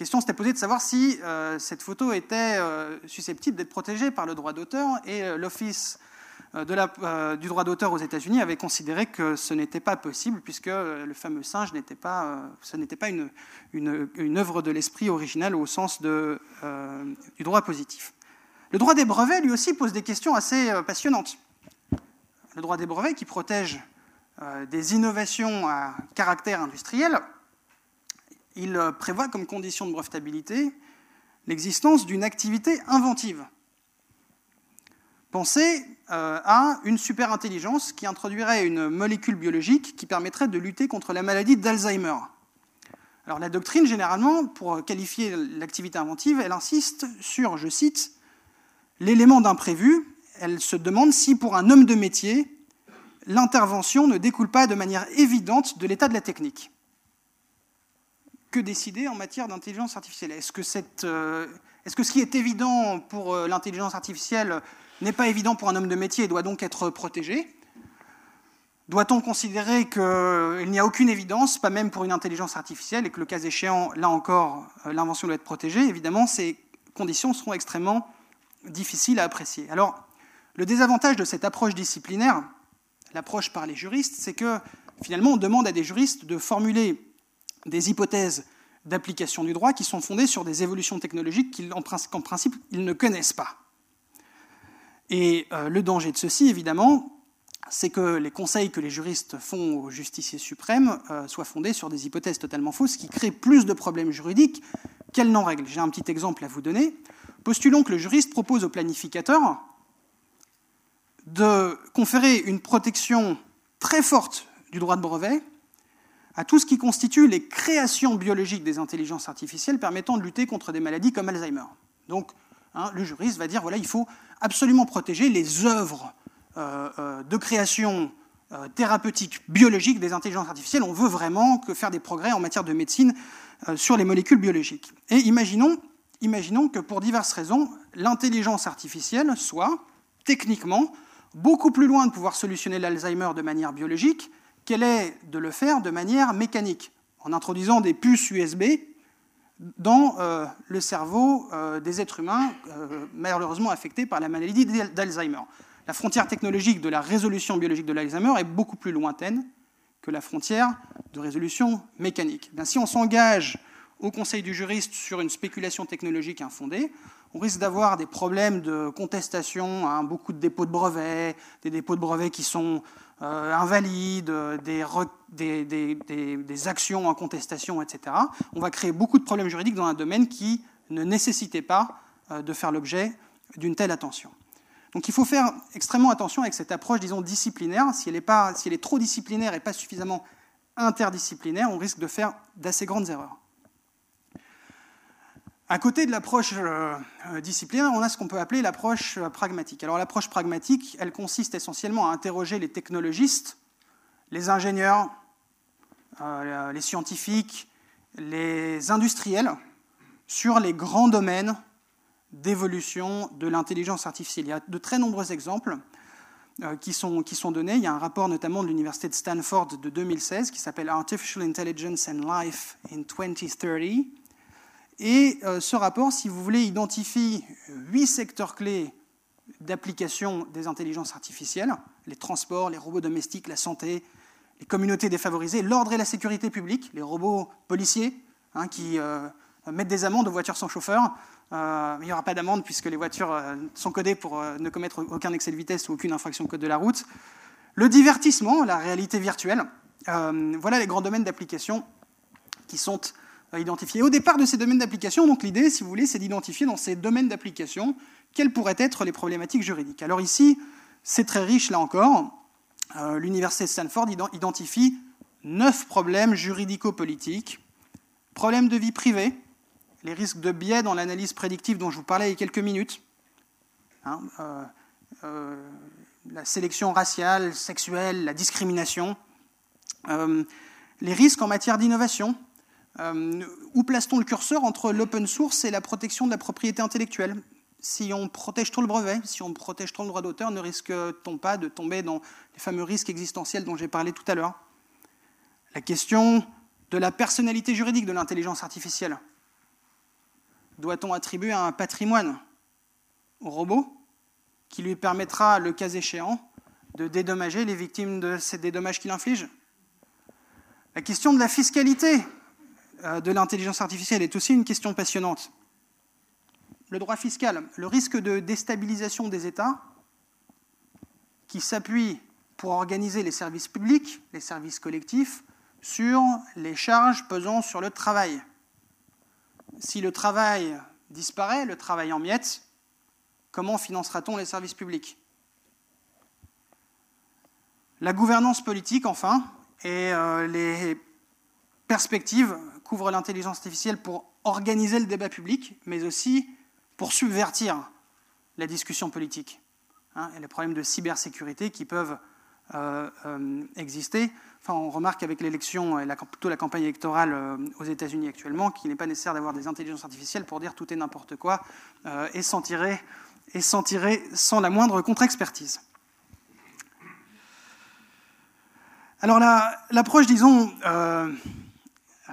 Question s'était posée de savoir si euh, cette photo était euh, susceptible d'être protégée par le droit d'auteur et l'Office du droit d'auteur aux États-Unis avait considéré que ce n'était pas possible puisque le fameux singe n'était pas, pas une, œuvre de l'esprit original au sens du droit positif. Le droit des brevets, lui aussi, pose des questions assez passionnantes le droit des brevets qui protège euh, des innovations à caractère industriel, il euh, prévoit comme condition de brevetabilité l'existence d'une activité inventive. Pensez euh, à une superintelligence qui introduirait une molécule biologique qui permettrait de lutter contre la maladie d'Alzheimer. Alors la doctrine, généralement, pour qualifier l'activité inventive, elle insiste sur, je cite, l'élément d'imprévu elle se demande si, pour un homme de métier, l'intervention ne découle pas de manière évidente de l'état de la technique. Que décider en matière d'intelligence artificielle. Est-ce que, euh, que, ce qui est évident pour euh, l'intelligence artificielle n'est pas évident pour un homme de métier et doit donc être protégé? Doit-on considérer qu'il n'y a aucune évidence, pas même pour une intelligence artificielle, et que le cas échéant, là encore, euh, l'invention doit être protégée? Évidemment, ces conditions seront extrêmement difficiles à apprécier. Alors, le désavantage de cette approche disciplinaire, l'approche par les juristes, c'est que finalement on demande à des juristes de formuler des hypothèses d'application du droit qui sont fondées sur des évolutions technologiques qu'en principe ils ne connaissent pas. Et euh, le danger de ceci, évidemment, c'est que les conseils que les juristes font aux justiciers suprêmes euh, soient fondés sur des hypothèses totalement fausses qui créent plus de problèmes juridiques qu'elles n'en règlent. J'ai un petit exemple à vous donner. Postulons que le juriste propose au planificateur de conférer une protection très forte du droit de brevet à tout ce qui constitue les créations biologiques des intelligences artificielles permettant de lutter contre des maladies comme Alzheimer. Donc, hein, le juriste va dire voilà, il faut absolument protéger les œuvres euh, euh, de création euh, thérapeutique biologique des intelligences artificielles. On veut vraiment que faire des progrès en matière de médecine sur les molécules biologiques. Et imaginons, imaginons que pour diverses raisons, l'intelligence artificielle soit techniquement beaucoup plus loin de pouvoir solutionner l'Alzheimer de manière biologique qu'elle est de le faire de manière mécanique, en introduisant des puces USB dans euh, le cerveau euh, des êtres humains euh, malheureusement affectés par la maladie d'Alzheimer. La frontière technologique de la résolution biologique de l'Alzheimer est beaucoup plus lointaine que la frontière de résolution mécanique. si on s'engage au Conseil du juriste sur une spéculation technologique infondée, on risque d'avoir des problèmes de contestation, hein, beaucoup de dépôts de brevets, des dépôts de brevets qui sont euh, invalides, des, actions en contestation, etc. On va créer beaucoup de problèmes juridiques dans un domaine qui ne nécessitait pas euh, de faire l'objet d'une telle attention. Donc il faut faire extrêmement attention avec cette approche, disons, disciplinaire. Si elle est trop disciplinaire et pas suffisamment interdisciplinaire, on risque de faire d'assez grandes erreurs. À côté de l'approche euh, disciplinaire, on a ce qu'on peut appeler l'approche euh, pragmatique. Alors l'approche pragmatique, elle consiste essentiellement à interroger les technologistes, les ingénieurs, euh, les scientifiques, les industriels sur les grands domaines d'évolution de l'intelligence artificielle. Il y a de très nombreux exemples euh, qui, sont, qui sont donnés. Il y a un rapport notamment de l'université de Stanford de 2016 qui s'appelle Artificial Intelligence and Life in 2030. Et euh, ce rapport, si vous voulez, identifie huit secteurs clés d'application des intelligences artificielles, les transports, les robots domestiques, la santé, les communautés défavorisées, l'ordre et la sécurité publique, les robots policiers hein, qui euh, mettre des amendes aux voitures sans chauffeur. Euh, il n'y aura pas d'amende puisque les voitures sont codées pour ne commettre aucun excès de vitesse ou aucune infraction au code de la route. Le divertissement, la réalité virtuelle, voilà les grands domaines d'application qui sont identifiés. Au départ de ces domaines d'application, donc l'idée, si vous voulez, c'est d'identifier dans ces domaines d'application quelles pourraient être les problématiques juridiques. Alors ici, c'est très riche là encore. L'université de Stanford identifie neuf problèmes juridico-politiques Problème de vie privée, les risques de biais dans l'analyse prédictive dont je vous parlais il y a quelques minutes. Hein, euh, euh, la sélection raciale, sexuelle, la discrimination. Euh, les risques en matière d'innovation. Où place-t-on le curseur entre l'open source et la protection de la propriété intellectuelle? Si on protège trop le brevet, si on protège trop le droit d'auteur, ne risque-t-on pas de tomber dans les fameux risques existentiels dont j'ai parlé tout à l'heure? La question de la personnalité juridique de l'intelligence artificielle. Doit-on attribuer un patrimoine au robot qui lui permettra, le cas échéant, de dédommager les victimes de ces dédommages qu'il inflige? La question de la fiscalité. euh, de l'intelligence artificielle est aussi une question passionnante. Le droit fiscal, le risque de déstabilisation des États qui s'appuient pour organiser les services publics, les services collectifs, sur les charges pesant sur le travail. Si le travail disparaît, le travail en miettes, comment financera-t-on les services publics? La gouvernance politique, enfin, et euh, les perspectives couvrent l'intelligence artificielle pour organiser le débat public, mais aussi pour subvertir la discussion politique. Hein, et les problèmes de cybersécurité qui peuvent euh, euh, exister. Enfin, on remarque avec l'élection, et plutôt la campagne électorale euh, aux États-Unis actuellement, qu'il n'est pas nécessaire d'avoir des intelligences artificielles pour dire tout est n'importe quoi et s'en tirer, et tirer sans la moindre contre-expertise. Alors l'approche, disons,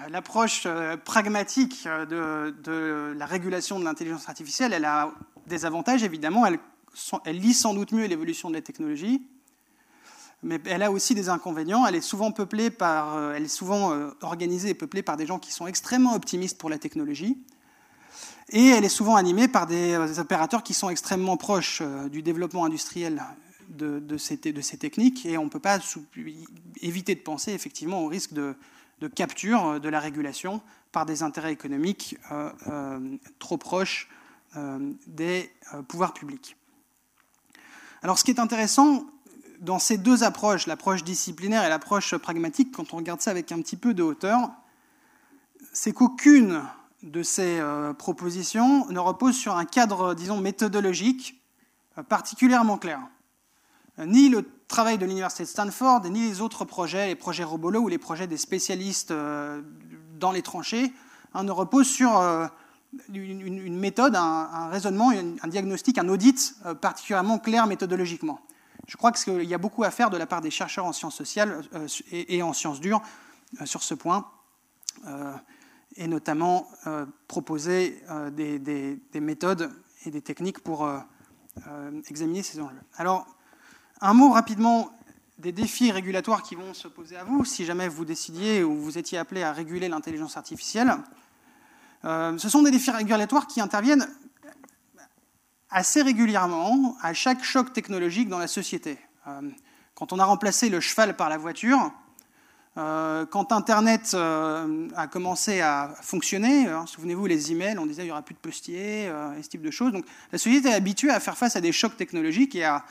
l'approche pragmatique de, de, la régulation de l'intelligence artificielle, elle a des avantages évidemment. Elle, lit sans doute mieux l'évolution de la technologie mais elle a aussi des inconvénients. Elle est souvent peuplée par, euh, elle est souvent euh, organisée et peuplée par des gens qui sont extrêmement optimistes pour la technologie. Et elle est souvent animée par des euh, opérateurs qui sont extrêmement proches du développement industriel de, ces, de ces, techniques. Et on ne peut pas éviter de penser effectivement au risque de, capture de la régulation par des intérêts économiques trop proches des pouvoirs publics. Alors ce qui est intéressant, dans ces deux approches, l'approche disciplinaire et l'approche pragmatique, quand on regarde ça avec un petit peu de hauteur, c'est qu'aucune de ces euh, propositions ne repose sur un cadre, disons, méthodologique euh, particulièrement clair. Ni le travail de l'université de Stanford, ni les autres projets, les projets Robolo ou les projets des spécialistes euh, dans les tranchées, hein, ne reposent sur une, méthode, un, raisonnement, un diagnostic, un audit particulièrement clair méthodologiquement. Je crois qu'il y a beaucoup à faire de la part des chercheurs en sciences sociales euh, et en sciences dures euh, sur ce point, euh, et notamment proposer des, méthodes et des techniques pour examiner ces enjeux. Alors, un mot rapidement des défis régulatoires qui vont se poser à vous si jamais vous décidiez ou vous étiez appelé à réguler l'intelligence artificielle. ce sont des défis régulatoires qui interviennent assez régulièrement à chaque choc technologique dans la société. Euh, quand on a remplacé le cheval par la voiture, Euh, quand Internet euh, a commencé à fonctionner, hein, souvenez-vous les emails, on disait il n'y aura plus de postiers, euh, ce type de choses. Donc la société est habituée à faire face à des chocs technologiques et à,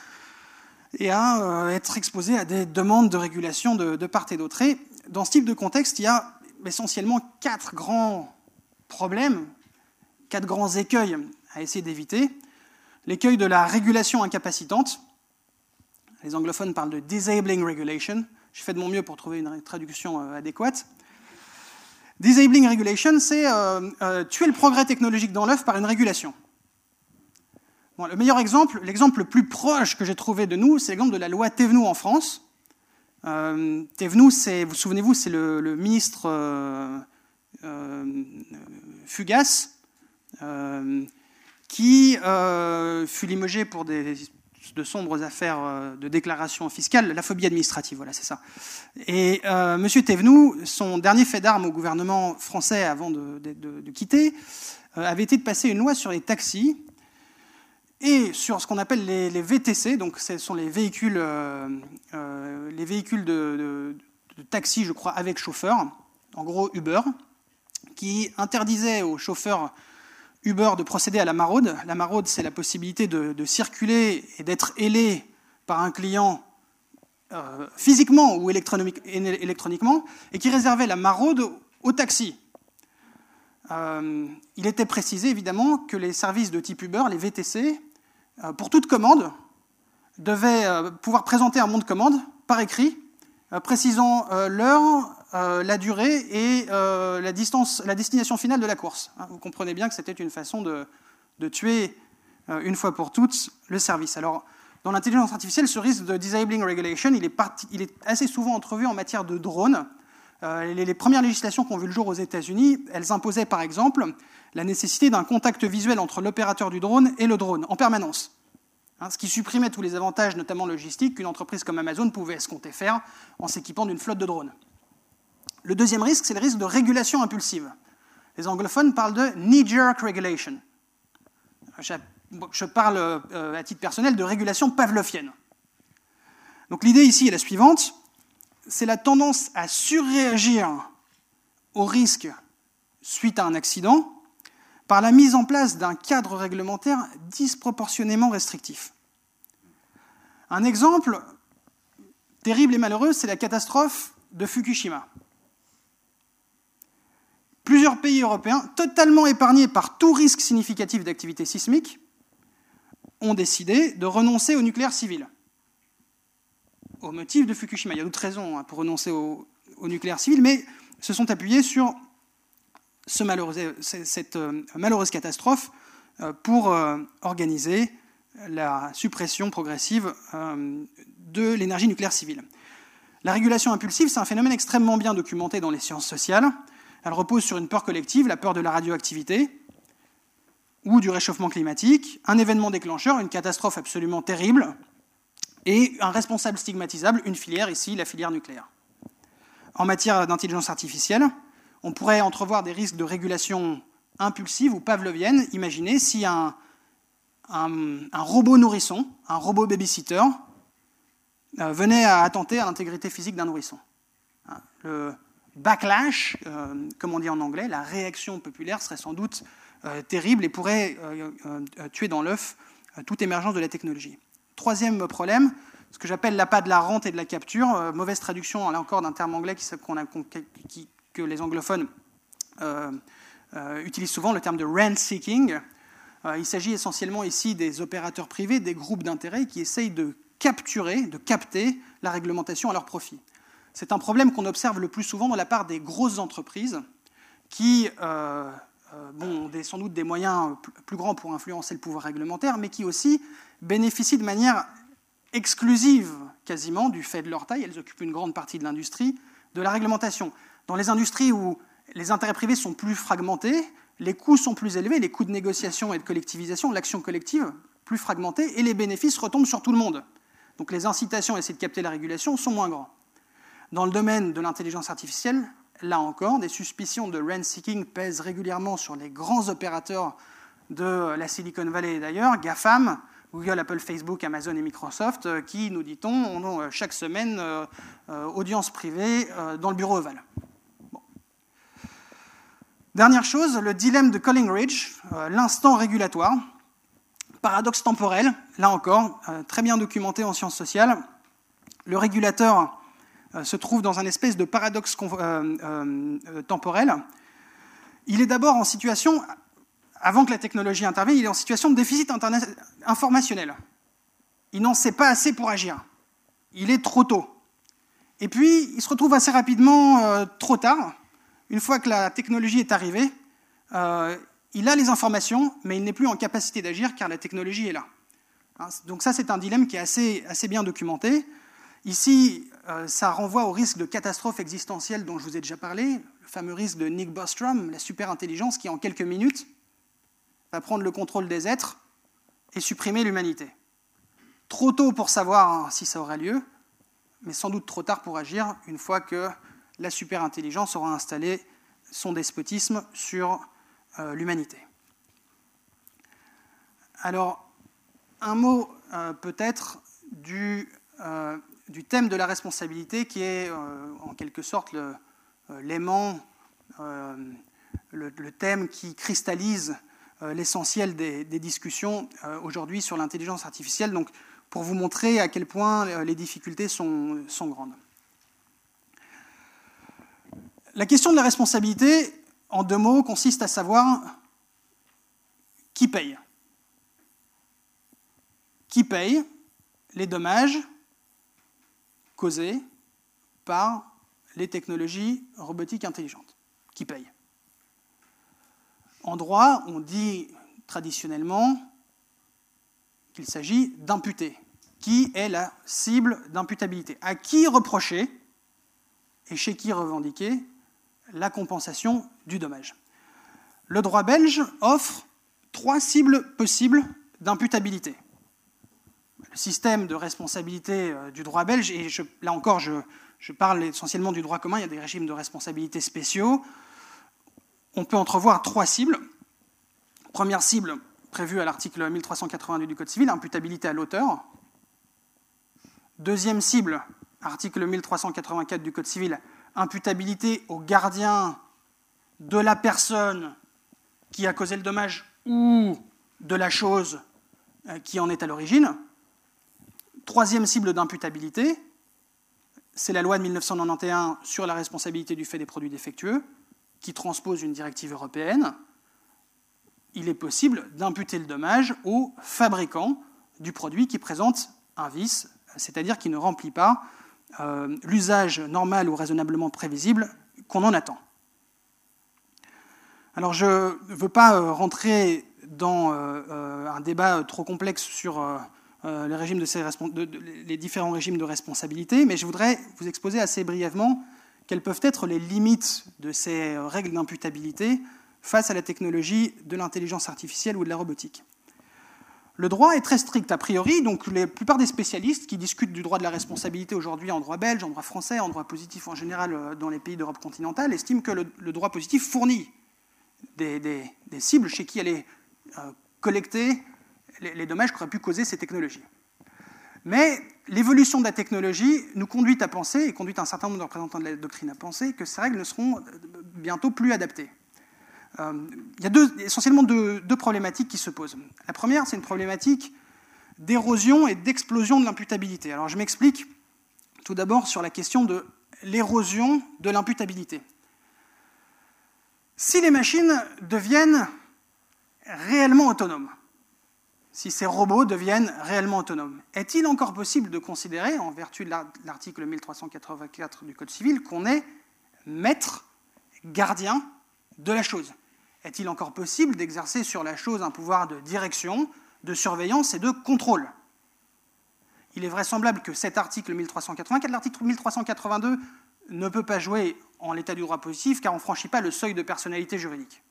et à être exposée à des demandes de régulation de, part et d'autre. Et dans ce type de contexte, il y a essentiellement quatre grands problèmes, quatre grands écueils à essayer d'éviter. L'écueil de la régulation incapacitante. Les anglophones parlent de disabling regulation. J'ai fait de mon mieux pour trouver une traduction euh, adéquate. Disabling regulation, c'est euh, euh, tuer le progrès technologique dans l'œuf par une régulation. Le meilleur exemple, l'exemple le plus proche que j'ai trouvé de nous, c'est l'exemple de la loi Thévenoud en France. Euh, vous souvenez-vous, c'est le, ministre Fugace qui fut limogé pour de sombres affaires euh, de déclaration fiscale, la phobie administrative, voilà, c'est ça. Et euh, M. Thévenoud, son dernier fait d'armes au gouvernement français avant de, quitter, euh, avait été de passer une loi sur les taxis et sur ce qu'on appelle les, VTC, donc ce sont les véhicules, les véhicules de, taxi, je crois, avec chauffeur, en gros Uber, qui interdisait aux chauffeurs Uber de procéder à la maraude. La maraude, c'est la possibilité de, circuler et d'être ailé par un client euh, physiquement ou électroniquement, et qui réservait la maraude au taxi. Euh, il était précisé évidemment que les services de type Uber, les VTC, euh, pour toute commande, devaient pouvoir présenter un bon de commande par écrit, précisant l'heure, euh, la durée et euh, la, destination finale de la course. Hein, vous comprenez bien que c'était une façon de, tuer euh, une fois pour toutes le service. Alors, dans l'intelligence artificielle, ce risque de disabling regulation, il est, il est assez souvent entrevu en matière de drones. Les, les, premières législations qui ont vu le jour aux États-Unis, elles imposaient par exemple la nécessité d'un contact visuel entre l'opérateur du drone et le drone en permanence. Hein, ce qui supprimait tous les avantages, notamment logistiques, qu'une entreprise comme Amazon pouvait escompter faire en s'équipant d'une flotte de drones. Le deuxième risque, c'est le risque de régulation impulsive. Les anglophones parlent de knee-jerk regulation. Je parle euh, à titre personnel de régulation pavlovienne. Donc l'idée ici est la suivante, c'est la tendance à surréagir au risque suite à un accident par la mise en place d'un cadre réglementaire disproportionnément restrictif. Un exemple terrible et malheureux, c'est la catastrophe de Fukushima. Plusieurs pays européens, totalement épargnés par tout risque significatif d'activité sismique, ont décidé de renoncer au nucléaire civil. Au motif de Fukushima. Il y a d'autres raisons hein, pour renoncer au, nucléaire civil, mais se sont appuyés sur ce cette euh, malheureuse catastrophe euh, pour euh, organiser la suppression progressive de l'énergie nucléaire civile. La régulation impulsive, c'est un phénomène extrêmement bien documenté dans les sciences sociales. Elle repose sur une peur collective, la peur de la radioactivité ou du réchauffement climatique, un événement déclencheur, une catastrophe absolument terrible, et un responsable stigmatisable, une filière, ici la filière nucléaire. En matière d'intelligence artificielle, on pourrait entrevoir des risques de régulation impulsive ou pavlovienne. Imaginez si un, robot nourrisson, un robot babysitter, euh, venait à attenter à l'intégrité physique d'un nourrisson. Hein, le, backlash, euh, comme on dit en anglais, la réaction populaire serait sans doute euh, terrible et pourrait euh, tuer dans l'œuf toute émergence de la technologie. Troisième problème, ce que j'appelle l'appât de la rente et de la capture, mauvaise traduction là encore d'un terme anglais les anglophones utilisent souvent, le terme de rent seeking. il s'agit essentiellement ici des opérateurs privés, des groupes d'intérêt qui essayent de capturer, de capter la réglementation à leur profit. C'est un problème qu'on observe le plus souvent de la part des grosses entreprises qui euh, euh, ont sans doute des moyens plus grands pour influencer le pouvoir réglementaire, mais qui aussi bénéficient de manière exclusive, quasiment, du fait de leur taille, elles occupent une grande partie de l'industrie, de la réglementation. Dans les industries où les intérêts privés sont plus fragmentés, les coûts sont plus élevés, les coûts de négociation et de collectivisation, l'action collective plus fragmentée, et les bénéfices retombent sur tout le monde. Donc les incitations à essayer de capter la régulation sont moins grands. Dans le domaine de l'intelligence artificielle, là encore, des suspicions de rent-seeking pèsent régulièrement sur les grands opérateurs de la Silicon Valley d'ailleurs, GAFAM, Google, Apple, Facebook, Amazon et Microsoft, qui, nous dit-on, ont chaque semaine audience privée dans le bureau ovale. Dernière chose, le dilemme de Collingridge, l'instant régulatoire. Paradoxe temporel, là encore, très bien documenté en sciences sociales. Le régulateur se trouve dans un espèce de paradoxe temporel. Il est d'abord en situation avant que la technologie intervienne, il est en situation de déficit informationnel. Il n'en sait pas assez pour agir. Il est trop tôt. Et puis, il se retrouve assez rapidement euh, trop tard. Une fois que la technologie est arrivée, euh, il a les informations, mais il n'est plus en capacité d'agir car la technologie est là. Hein, donc ça, c'est un dilemme qui est assez, assez bien documenté. Ici, euh, ça renvoie au risque de catastrophe existentielle dont je vous ai déjà parlé, le fameux risque de Nick Bostrom, la super-intelligence qui, en quelques minutes, va prendre le contrôle des êtres et supprimer l'humanité. Trop tôt pour savoir si ça aura lieu, mais sans doute trop tard pour agir une fois que la superintelligence aura installé son despotisme sur euh, l'humanité. Alors, un mot euh, peut-être du, euh, du, thème de la responsabilité qui est en quelque sorte l'aimant, le, thème qui cristallise l'essentiel des, discussions aujourd'hui sur l'intelligence artificielle, donc pour vous montrer à quel point les difficultés sont grandes. La question de la responsabilité, en deux mots, consiste à savoir qui paye. Qui paye les dommages causés par les technologies robotiques intelligentes Qui paye en droit, on dit traditionnellement qu'il s'agit d'imputer. Qui est la cible d'imputabilité? À qui reprocher et chez qui revendiquer la compensation du dommage Le droit belge offre trois cibles possibles d'imputabilité. Le système de responsabilité euh, du droit belge, et là encore je, je parle essentiellement du droit commun, il y a des régimes de responsabilité spéciaux, on peut entrevoir trois cibles. Première cible prévue à l'article 1382 du Code civil, imputabilité à l'auteur. Deuxième cible, article 1384 du Code civil, imputabilité au gardien de la personne qui a causé le dommage ou de la chose euh, qui en est à l'origine. Troisième cible d'imputabilité, c'est la loi de 1991 sur la responsabilité du fait des produits défectueux qui transpose une directive européenne, il est possible d'imputer le dommage au fabricant du produit qui présente un vice, c'est-à-dire qui ne remplit pas euh, l'usage normal ou raisonnablement prévisible qu'on en attend. Alors je ne veux pas euh, rentrer dans euh, un débat trop complexe sur les, différents régimes de responsabilité, mais je voudrais vous exposer assez brièvement quelles peuvent être les limites de ces règles d'imputabilité face à la technologie de l'intelligence artificielle ou de la robotique. Le droit est très strict a priori, donc la plupart des spécialistes qui discutent du droit de la responsabilité aujourd'hui en droit belge, en droit français, en droit positif en général euh, dans les pays d'Europe continentale, estiment que le, droit positif fournit des, cibles chez qui aller euh, collecter les, les dommages qu'auraient pu causer ces technologies. Mais l'évolution de la technologie nous conduit à penser, et conduit un certain nombre de représentants de la doctrine à penser, que ces règles ne seront bientôt plus adaptées. Euh, il y a essentiellement deux, problématiques qui se posent. La première, c'est une problématique d'érosion et d'explosion de l'imputabilité. Alors je m'explique tout d'abord sur la question de l'érosion de l'imputabilité. Si les machines deviennent réellement autonomes, si ces robots deviennent réellement autonomes. Est-il encore possible de considérer, en vertu de l'article 1384 du Code civil, qu'on est maître, gardien de la chose Est-il encore possible d'exercer sur la chose un pouvoir de direction, de surveillance et de contrôle? Il est vraisemblable que cet article 1384, l'article 1382, ne peut pas jouer en l'état du droit positif car on ne franchit pas le seuil de personnalité juridique.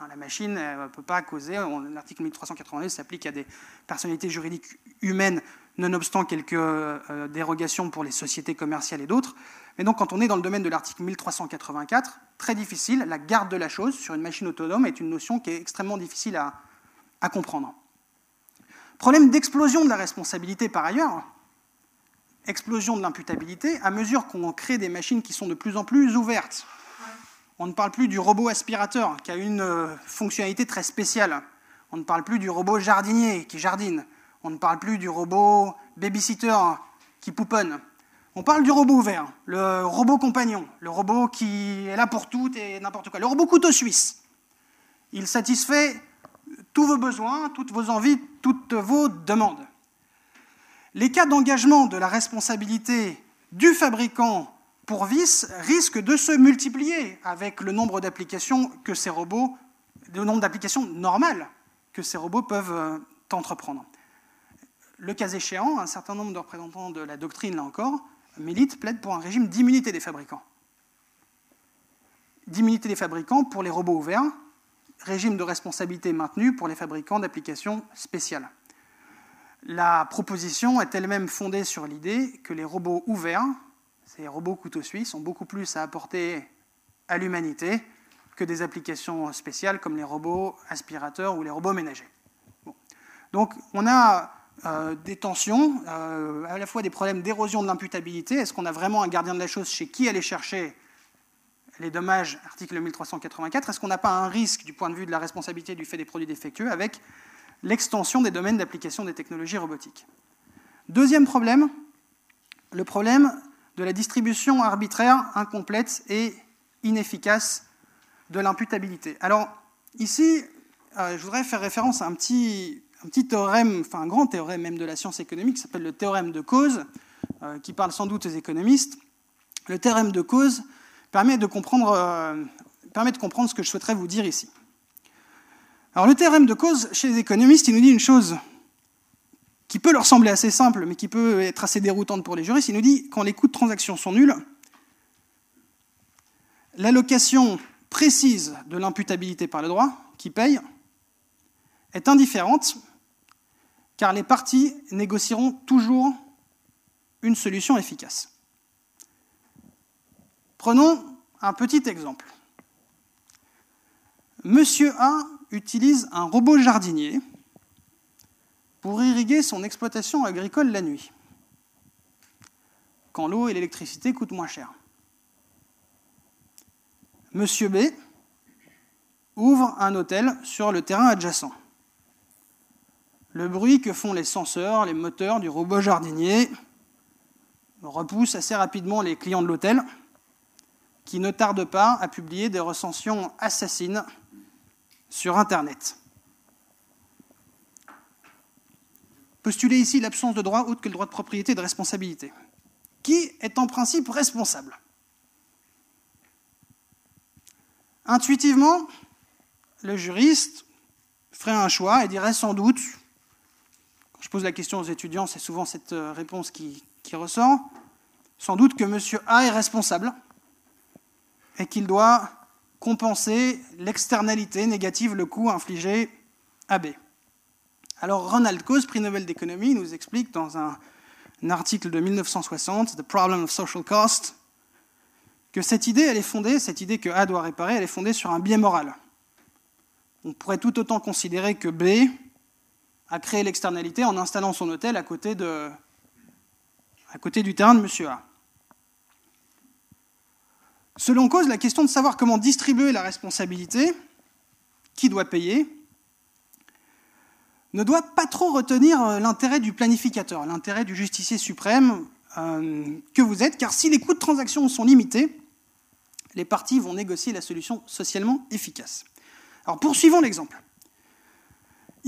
Hein, la machine ne peut pas causer, l'article 1382 s'applique à des personnalités juridiques humaines, nonobstant quelques euh, dérogations pour les sociétés commerciales et d'autres. Mais donc quand on est dans le domaine de l'article 1384, très difficile, la garde de la chose sur une machine autonome est une notion qui est extrêmement difficile à, comprendre. Problème d'explosion de la responsabilité par ailleurs, explosion de l'imputabilité à mesure qu'on crée des machines qui sont de plus en plus ouvertes. On ne parle plus du robot aspirateur qui a une euh, fonctionnalité très spéciale. On ne parle plus du robot jardinier qui jardine. On ne parle plus du robot babysitter qui pouponne. On parle du robot ouvert, le robot compagnon, le robot qui est là pour tout et n'importe quoi, le robot couteau suisse. Il satisfait tous vos besoins, toutes vos envies, toutes vos demandes. Les cas d'engagement de la responsabilité du fabricant pour vice risquent de se multiplier avec le nombre d'applications que ces robots, le nombre d'applications normales que ces robots peuvent euh, entreprendre. Le cas échéant, un certain nombre de représentants de la doctrine, là encore, militent, plaident pour un régime d'immunité des fabricants. D'immunité des fabricants pour les robots ouverts, régime de responsabilité maintenu pour les fabricants d'applications spéciales. La proposition est elle-même fondée sur l'idée que les robots ouverts, ces robots couteaux suisses, ont beaucoup plus à apporter à l'humanité que des applications spéciales comme les robots aspirateurs ou les robots ménagers. Donc on a euh, des tensions, euh, à la fois des problèmes d'érosion de l'imputabilité. Est-ce qu'on a vraiment un gardien de la chose chez qui aller chercher les dommages, article 1384 Est-ce qu'on n'a pas un risque du point de vue de la responsabilité du fait des produits défectueux avec l'extension des domaines d'application des technologies robotiques? Deuxième problème, le problème de la distribution arbitraire, incomplète et inefficace de l'imputabilité. Alors, ici, euh, je voudrais faire référence à un petit, un petit théorème, enfin un grand théorème même de la science économique, qui s'appelle le théorème de cause, euh, qui parle sans doute aux économistes. Le théorème de cause permet de, comprendre, euh, permet de comprendre ce que je souhaiterais vous dire ici. Alors le théorème de cause, chez les économistes, il nous dit une chose qui peut leur sembler assez simple, mais qui peut être assez déroutante pour les juristes. Il nous dit quand les coûts de transaction sont nuls, l'allocation précise de l'imputabilité par le droit, qui paye, est indifférente, car les parties négocieront toujours une solution efficace. Prenons un petit exemple. Monsieur A utilise un robot jardinier pour irriguer son exploitation agricole la nuit, quand l'eau et l'électricité coûtent moins cher. Monsieur B ouvre un hôtel sur le terrain adjacent. Le bruit que font les senseurs, les moteurs du robot jardinier repousse assez rapidement les clients de l'hôtel, qui ne tardent pas à publier des recensions assassines sur Internet. Postuler ici l'absence de droit autre que le droit de propriété et de responsabilité. Qui est en principe responsable? Intuitivement, le juriste ferait un choix et dirait sans doute je pose la question aux étudiants, c'est souvent cette euh, réponse qui, ressort. Sans doute que M. A est responsable et qu'il doit compenser l'externalité négative, le coût infligé à B. Alors Ronald Coase, prix Nobel d'économie, nous explique dans un, un, article de 1960, The Problem of Social Cost, que cette idée, elle est fondée, cette idée que A doit réparer, elle est fondée sur un biais moral. On pourrait tout autant considérer que B a créé l'externalité en installant son hôtel à côté, de, à côté du terrain de M. A. Selon cause, la question de savoir comment distribuer la responsabilité, qui doit payer, ne doit pas trop retenir euh, l'intérêt du planificateur, l'intérêt du justicier suprême euh, que vous êtes, car si les coûts de transaction sont limités, les parties vont négocier la solution socialement efficace. Alors poursuivons l'exemple.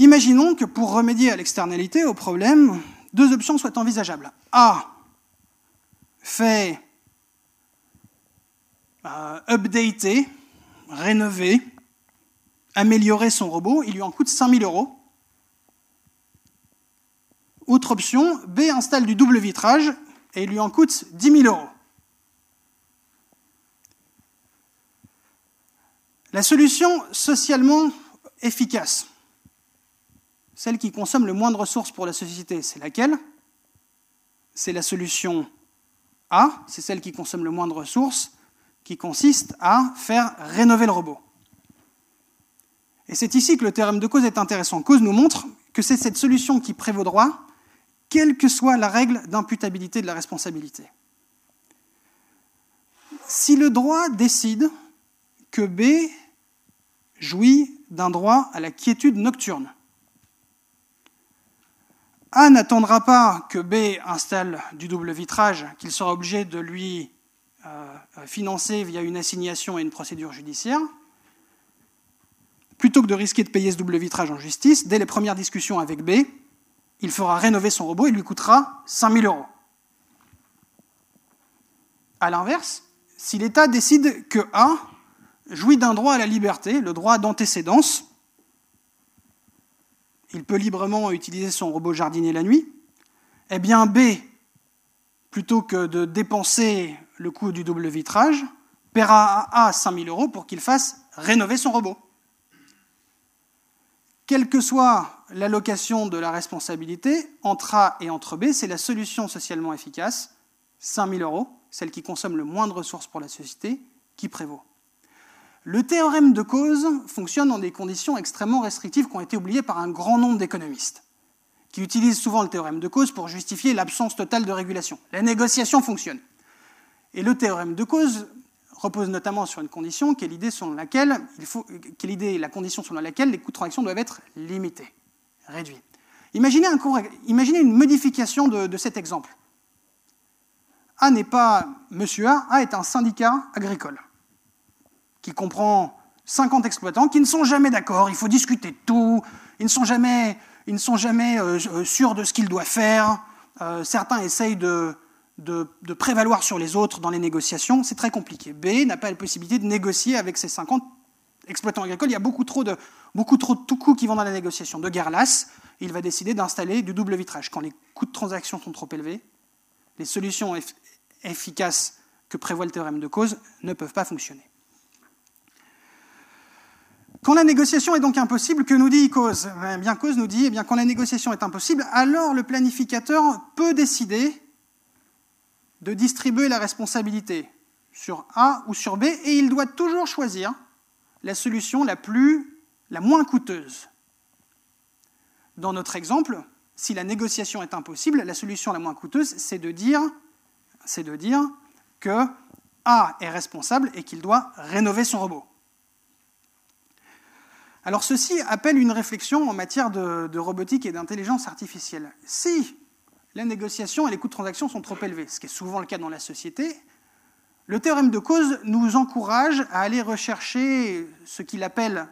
Imaginons que pour remédier à l'externalité, au problème, deux options soient envisageables. A fait euh, updater, rénover, améliorer son robot, il lui en coûte 5000 euros. Autre option, B installe du double vitrage et il lui en coûte 10 000 euros. La solution socialement efficace, celle qui consomme le moins de ressources pour la société, c'est laquelle? C'est la solution A, c'est celle qui consomme le moins de ressources, qui consiste à faire rénover le robot. Et c'est ici que le théorème de cause est intéressant. Cause nous montre que c'est cette solution qui prévaut droit, quelle que soit la règle d'imputabilité de la responsabilité. Si le droit décide que B jouit d'un droit à la quiétude nocturne, A n'attendra pas que B installe du double vitrage qu'il sera obligé de lui euh, financer via une assignation et une procédure judiciaire. Plutôt que de risquer de payer ce double vitrage en justice, dès les premières discussions avec B, il fera rénover son robot et lui coûtera 5000 euros. A l'inverse, si l'État décide que A jouit d'un droit à la liberté, le droit d'antécédence, il peut librement utiliser son robot jardinier la nuit, eh bien B, plutôt que de dépenser le coût du double vitrage, paiera à A 5000 euros pour qu'il fasse rénover son robot. Quelle que soit l'allocation de la responsabilité, entre A et entre B, c'est la solution socialement efficace, 5000 euros, celle qui consomme le moins de ressources pour la société, qui prévaut. Le théorème de cause fonctionne dans des conditions extrêmement restrictives qui ont été oubliées par un grand nombre d'économistes, qui utilisent souvent le théorème de cause pour justifier l'absence totale de régulation. La négociation fonctionne. Et le théorème de cause repose notamment sur une condition qui est l'idée selon laquelle, la condition selon laquelle les coûts de transaction doivent être limités, réduits. Imaginez, une modification de cet exemple. A n'est pas Monsieur A, A est un syndicat agricole qui comprend 50 exploitants qui ne sont jamais d'accord, il faut discuter de tout, ils ne sont jamais, jamais euh, sûrs de ce qu'ils doivent faire, euh, certains essayent de, prévaloir sur les autres dans les négociations, c'est très compliqué. B n'a pas la possibilité de négocier avec ces 50 exploitants agricoles, il y a beaucoup trop de, beaucoup trop de tout-coups qui vont dans la négociation. De guerre il va décider d'installer du double vitrage. Quand les coûts de transaction sont trop élevés, les solutions efficaces que prévoit le théorème de cause ne peuvent pas fonctionner. Quand la négociation est donc impossible, que nous dit cause? Eh bien, Cause nous dit, eh bien, quand la négociation est impossible, alors le planificateur peut décider de distribuer la responsabilité sur A ou sur B, et il doit toujours choisir la solution la, moins coûteuse. Dans notre exemple, si la négociation est impossible, la solution la moins coûteuse, c'est de dire que A est responsable et qu'il doit rénover son robot. Alors ceci appelle une réflexion en matière de, robotique et d'intelligence artificielle. Si la négociation et les coûts de transaction sont trop élevés, ce qui est souvent le cas dans la société, le théorème de cause nous encourage à aller rechercher ce qu'il appelle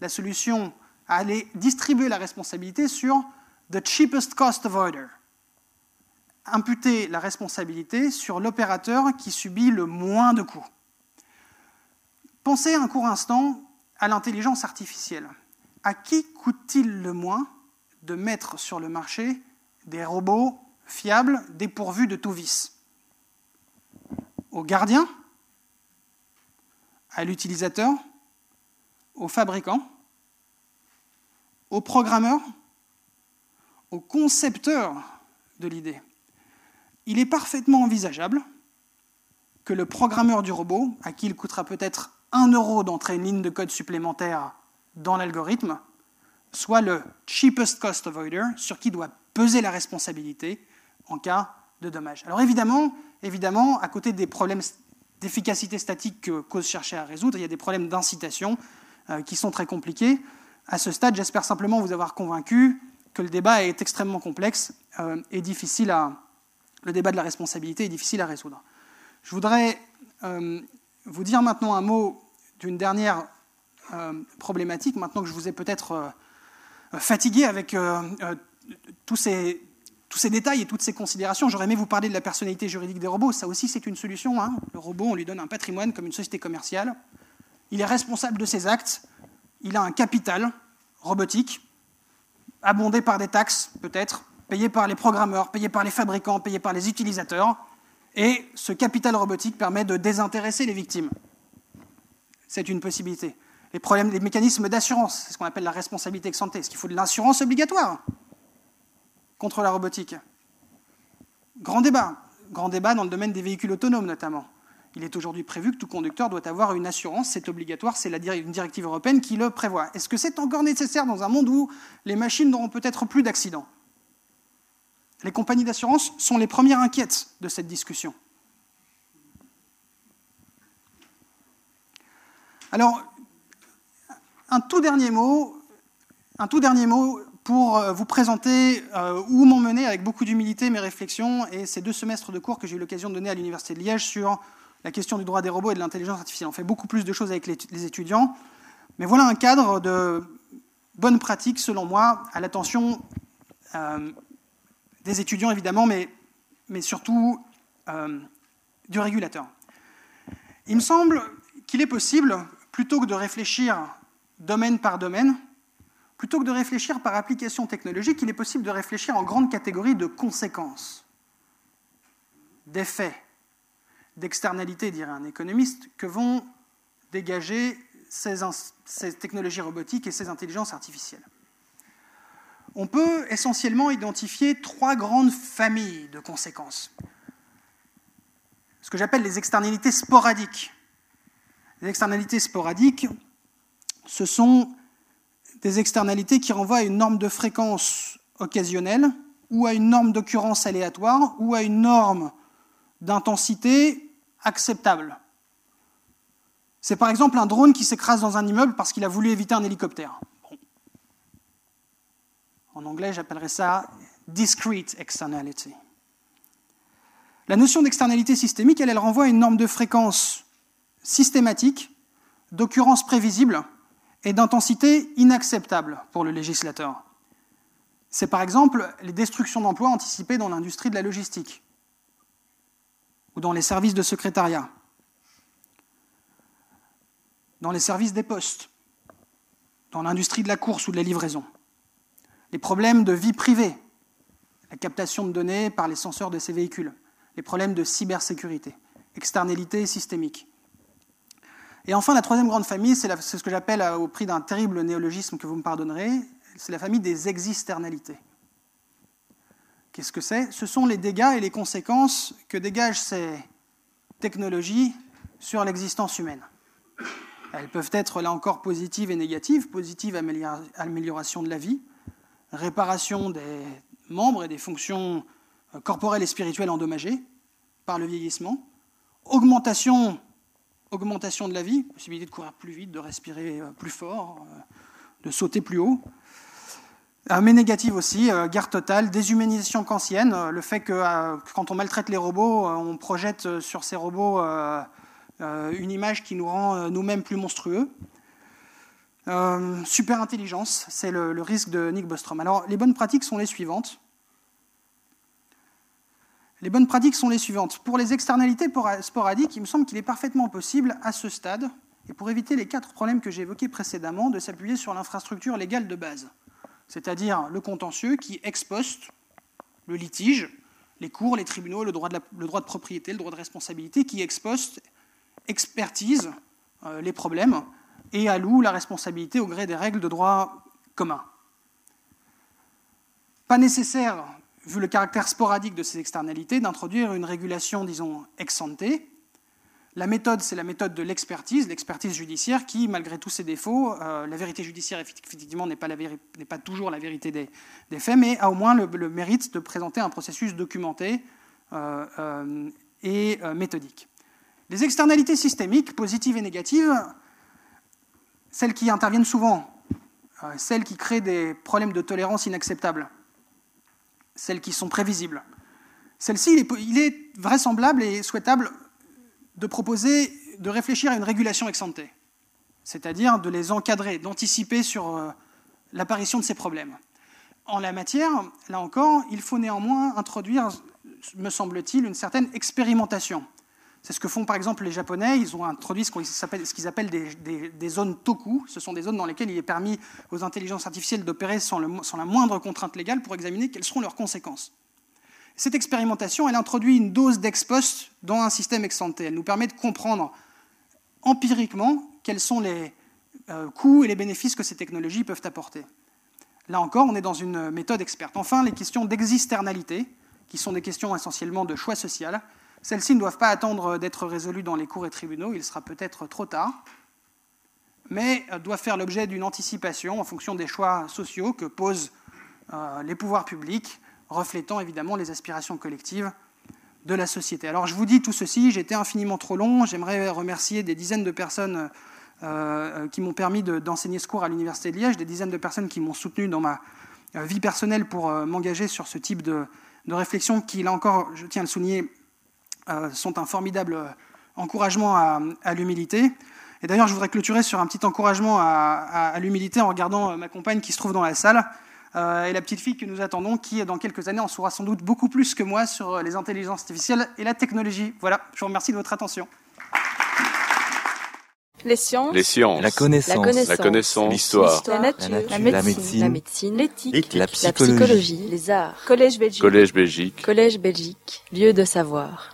la solution, à aller distribuer la responsabilité sur the cheapest cost avoider. Imputer la responsabilité sur l'opérateur qui subit le moins de coûts. Pensez un court instant à l'intelligence artificielle. À qui coûte-t-il le moins de mettre sur le marché des robots fiables dépourvus de tout vice? Au gardien? À l'utilisateur? Au fabricant? Au programmeur? Au concepteur de l'idée? Il est parfaitement envisageable que le programmeur du robot, à qui il coûtera peut-être 1 euro d'entrer une ligne de code supplémentaire dans l'algorithme, soit le cheapest cost avoider, sur qui doit peser la responsabilité en cas de dommage. Alors évidemment, évidemment à côté des problèmes d'efficacité statique que Cause cherchait à résoudre, il y a des problèmes d'incitation euh, qui sont très compliqués. À ce stade, j'espère simplement vous avoir convaincu que le débat est extrêmement complexe euh, et difficile à, le débat de la responsabilité est difficile à résoudre. Je voudrais euh, vous dire maintenant un mot d'une dernière euh, problématique, maintenant que je vous ai peut-être euh, fatigué avec euh, tous, ces, tous, ces, détails et toutes ces considérations. J'aurais aimé vous parler de la personnalité juridique des robots. Ça aussi, c'est une solution. Hein. Le robot, on lui donne un patrimoine comme une société commerciale. Il est responsable de ses actes. Il a un capital robotique, abondé par des taxes, peut-être, payé par les programmeurs, payé par les fabricants, payé par les utilisateurs. Et ce capital robotique permet de désintéresser les victimes c'est une possibilité. Les problèmes, les mécanismes d'assurance, c'est ce qu'on appelle la responsabilité ex ante. Est-ce qu'il faut de l'assurance obligatoire contre la robotique Grand débat. Grand débat dans le domaine des véhicules autonomes notamment. Il est aujourd'hui prévu que tout conducteur doit avoir une assurance, c'est obligatoire, c'est une directive européenne qui le prévoit. Est-ce que c'est encore nécessaire dans un monde où les machines n'auront peut-être plus d'accidents? Les compagnies d'assurance sont les premières inquiètes de cette discussion. Alors, un tout dernier mot, un tout dernier mot pour euh, vous présenter euh, où m'ont mené avec beaucoup d'humilité mes réflexions et ces deux semestres de cours que j'ai eu l'occasion de donner à l'Université de Liège sur la question du droit des robots et de l'intelligence artificielle. On fait beaucoup plus de choses avec les étudiants, mais voilà un cadre de bonne pratique, selon moi, à l'attention euh, des étudiants, évidemment, mais, mais surtout du régulateur. Il me semble qu'il est possible, plutôt que de réfléchir domaine par domaine, plutôt que de réfléchir par application technologique, il est possible de réfléchir en grande catégorie de conséquences, d'effets, d'externalités, dirait un économiste, que vont dégager ces, ces, technologies robotiques et ces intelligences artificielles. On peut essentiellement identifier trois grandes familles de conséquences. Ce que j'appelle les externalités sporadiques. Les externalités sporadiques, ce sont des externalités qui renvoient à une norme de fréquence occasionnelle ou à une norme d'occurrence aléatoire ou à une norme d'intensité acceptable. C'est par exemple un drone qui s'écrase dans un immeuble parce qu'il a voulu éviter un hélicoptère. En anglais, j'appellerais ça discrete externality. La notion d'externalité systémique, elle, elle renvoie à une norme de fréquence systématique, d'occurrence prévisible, et d'intensité inacceptable pour le législateur. C'est par exemple les destructions d'emplois anticipées dans l'industrie de la logistique ou dans les services de secrétariat, dans les services des postes, dans l'industrie de la course ou de la livraison, les problèmes de vie privée, la captation de données par les censeurs de ces véhicules, les problèmes de cybersécurité, externalité systémique. Et enfin, la troisième grande famille, c'est ce que j'appelle, euh, au prix d'un terrible néologisme que vous me pardonnerez, c'est la famille des externalités. Qu'est-ce que c'est? Ce sont les dégâts et les conséquences que dégagent ces technologies sur l'existence humaine. Elles peuvent être là encore positives et négatives. Positive, amélioration de la vie, réparation des membres et des fonctions euh, corporelles et spirituelles endommagées par le vieillissement, augmentation augmentation de la vie, possibilité de courir plus vite, de respirer euh, plus fort, euh, de sauter plus haut. Euh, mais négative aussi, guerre totale, déshumanisation kantienne, le fait que quand on maltraite les robots, on projette sur ces robots une image qui nous rend nous-mêmes plus monstrueux. super intelligence, c'est le, risque de Nick Bostrom. Alors, les bonnes pratiques sont les suivantes. Les bonnes pratiques sont les suivantes. Pour les externalités sporadiques, il me semble qu'il est parfaitement possible, à ce stade, et pour éviter les quatre problèmes que j'ai évoqués précédemment, de s'appuyer sur l'infrastructure légale de base, c'est-à-dire le contentieux qui ex le litige, les cours, les tribunaux, le droit de, propriété, le droit de responsabilité, qui ex expertise euh, les problèmes et alloue la responsabilité au gré des règles de droit commun. Pas nécessaire vu le caractère sporadique de ces externalités, d'introduire une régulation, disons, ex ante. La méthode, c'est la méthode de l'expertise, l'expertise judiciaire, qui, malgré tous ses défauts, euh, la vérité judiciaire, effectivement, n'est pas, toujours la vérité des, faits, mais a au moins le, mérite de présenter un processus documenté euh, euh, et méthodique. Les externalités systémiques, positives et négatives, celles qui interviennent souvent, celles qui créent des problèmes de tolérance inacceptables, celles qui sont prévisibles. Celle-ci, il est vraisemblable et souhaitable de proposer, de réfléchir à une régulation ex ante, c'est-à-dire de les encadrer, d'anticiper sur euh, l'apparition de ces problèmes. En la matière, là encore, il faut néanmoins introduire, me semble-t-il, une certaine expérimentation. C'est ce que font par exemple les Japonais. Ils ont introduit ce qu'ils appellent des, zones toku. Ce sont des zones dans lesquelles il est permis aux intelligences artificielles d'opérer sans, la moindre contrainte légale pour examiner quelles seront leurs conséquences. Cette expérimentation, elle introduit une dose d'ex post dans un système ex ante. Elle nous permet de comprendre empiriquement quels sont les euh, coûts et les bénéfices que ces technologies peuvent apporter. Là encore, on est dans une méthode experte. Enfin, les questions d'existernalité, qui sont des questions essentiellement de choix social, Celles-ci ne doivent pas attendre d'être résolues dans les cours et tribunaux, il sera peut-être trop tard, mais doivent faire l'objet d'une anticipation en fonction des choix sociaux que posent euh, les pouvoirs publics, reflétant évidemment les aspirations collectives de la société. Alors je vous dis tout ceci, j'étais infiniment trop long, j'aimerais remercier des dizaines de personnes euh, qui m'ont permis d'enseigner ce cours à l'Université de Liège, des dizaines de personnes qui m'ont soutenu dans ma euh, vie personnelle pour m'engager sur ce type de, réflexion qui, là encore, je tiens à le souligner, euh, sont un formidable encouragement à, l'humilité. Et d'ailleurs, je voudrais clôturer sur un petit encouragement à, l'humilité en regardant euh, ma compagne qui se trouve dans la salle euh, et la petite fille que nous attendons, qui, dans quelques années, en saura sans doute beaucoup plus que moi sur les intelligences artificielles et la technologie. Voilà, je vous remercie de votre attention. Les sciences. Les sciences. La connaissance. La connaissance. L'histoire. La, nature. La médecine. La médecine. L'éthique. La, psychologie. Les arts. Collège Belgique. Collège Belgique. Collège Belgique. Lieu de savoir.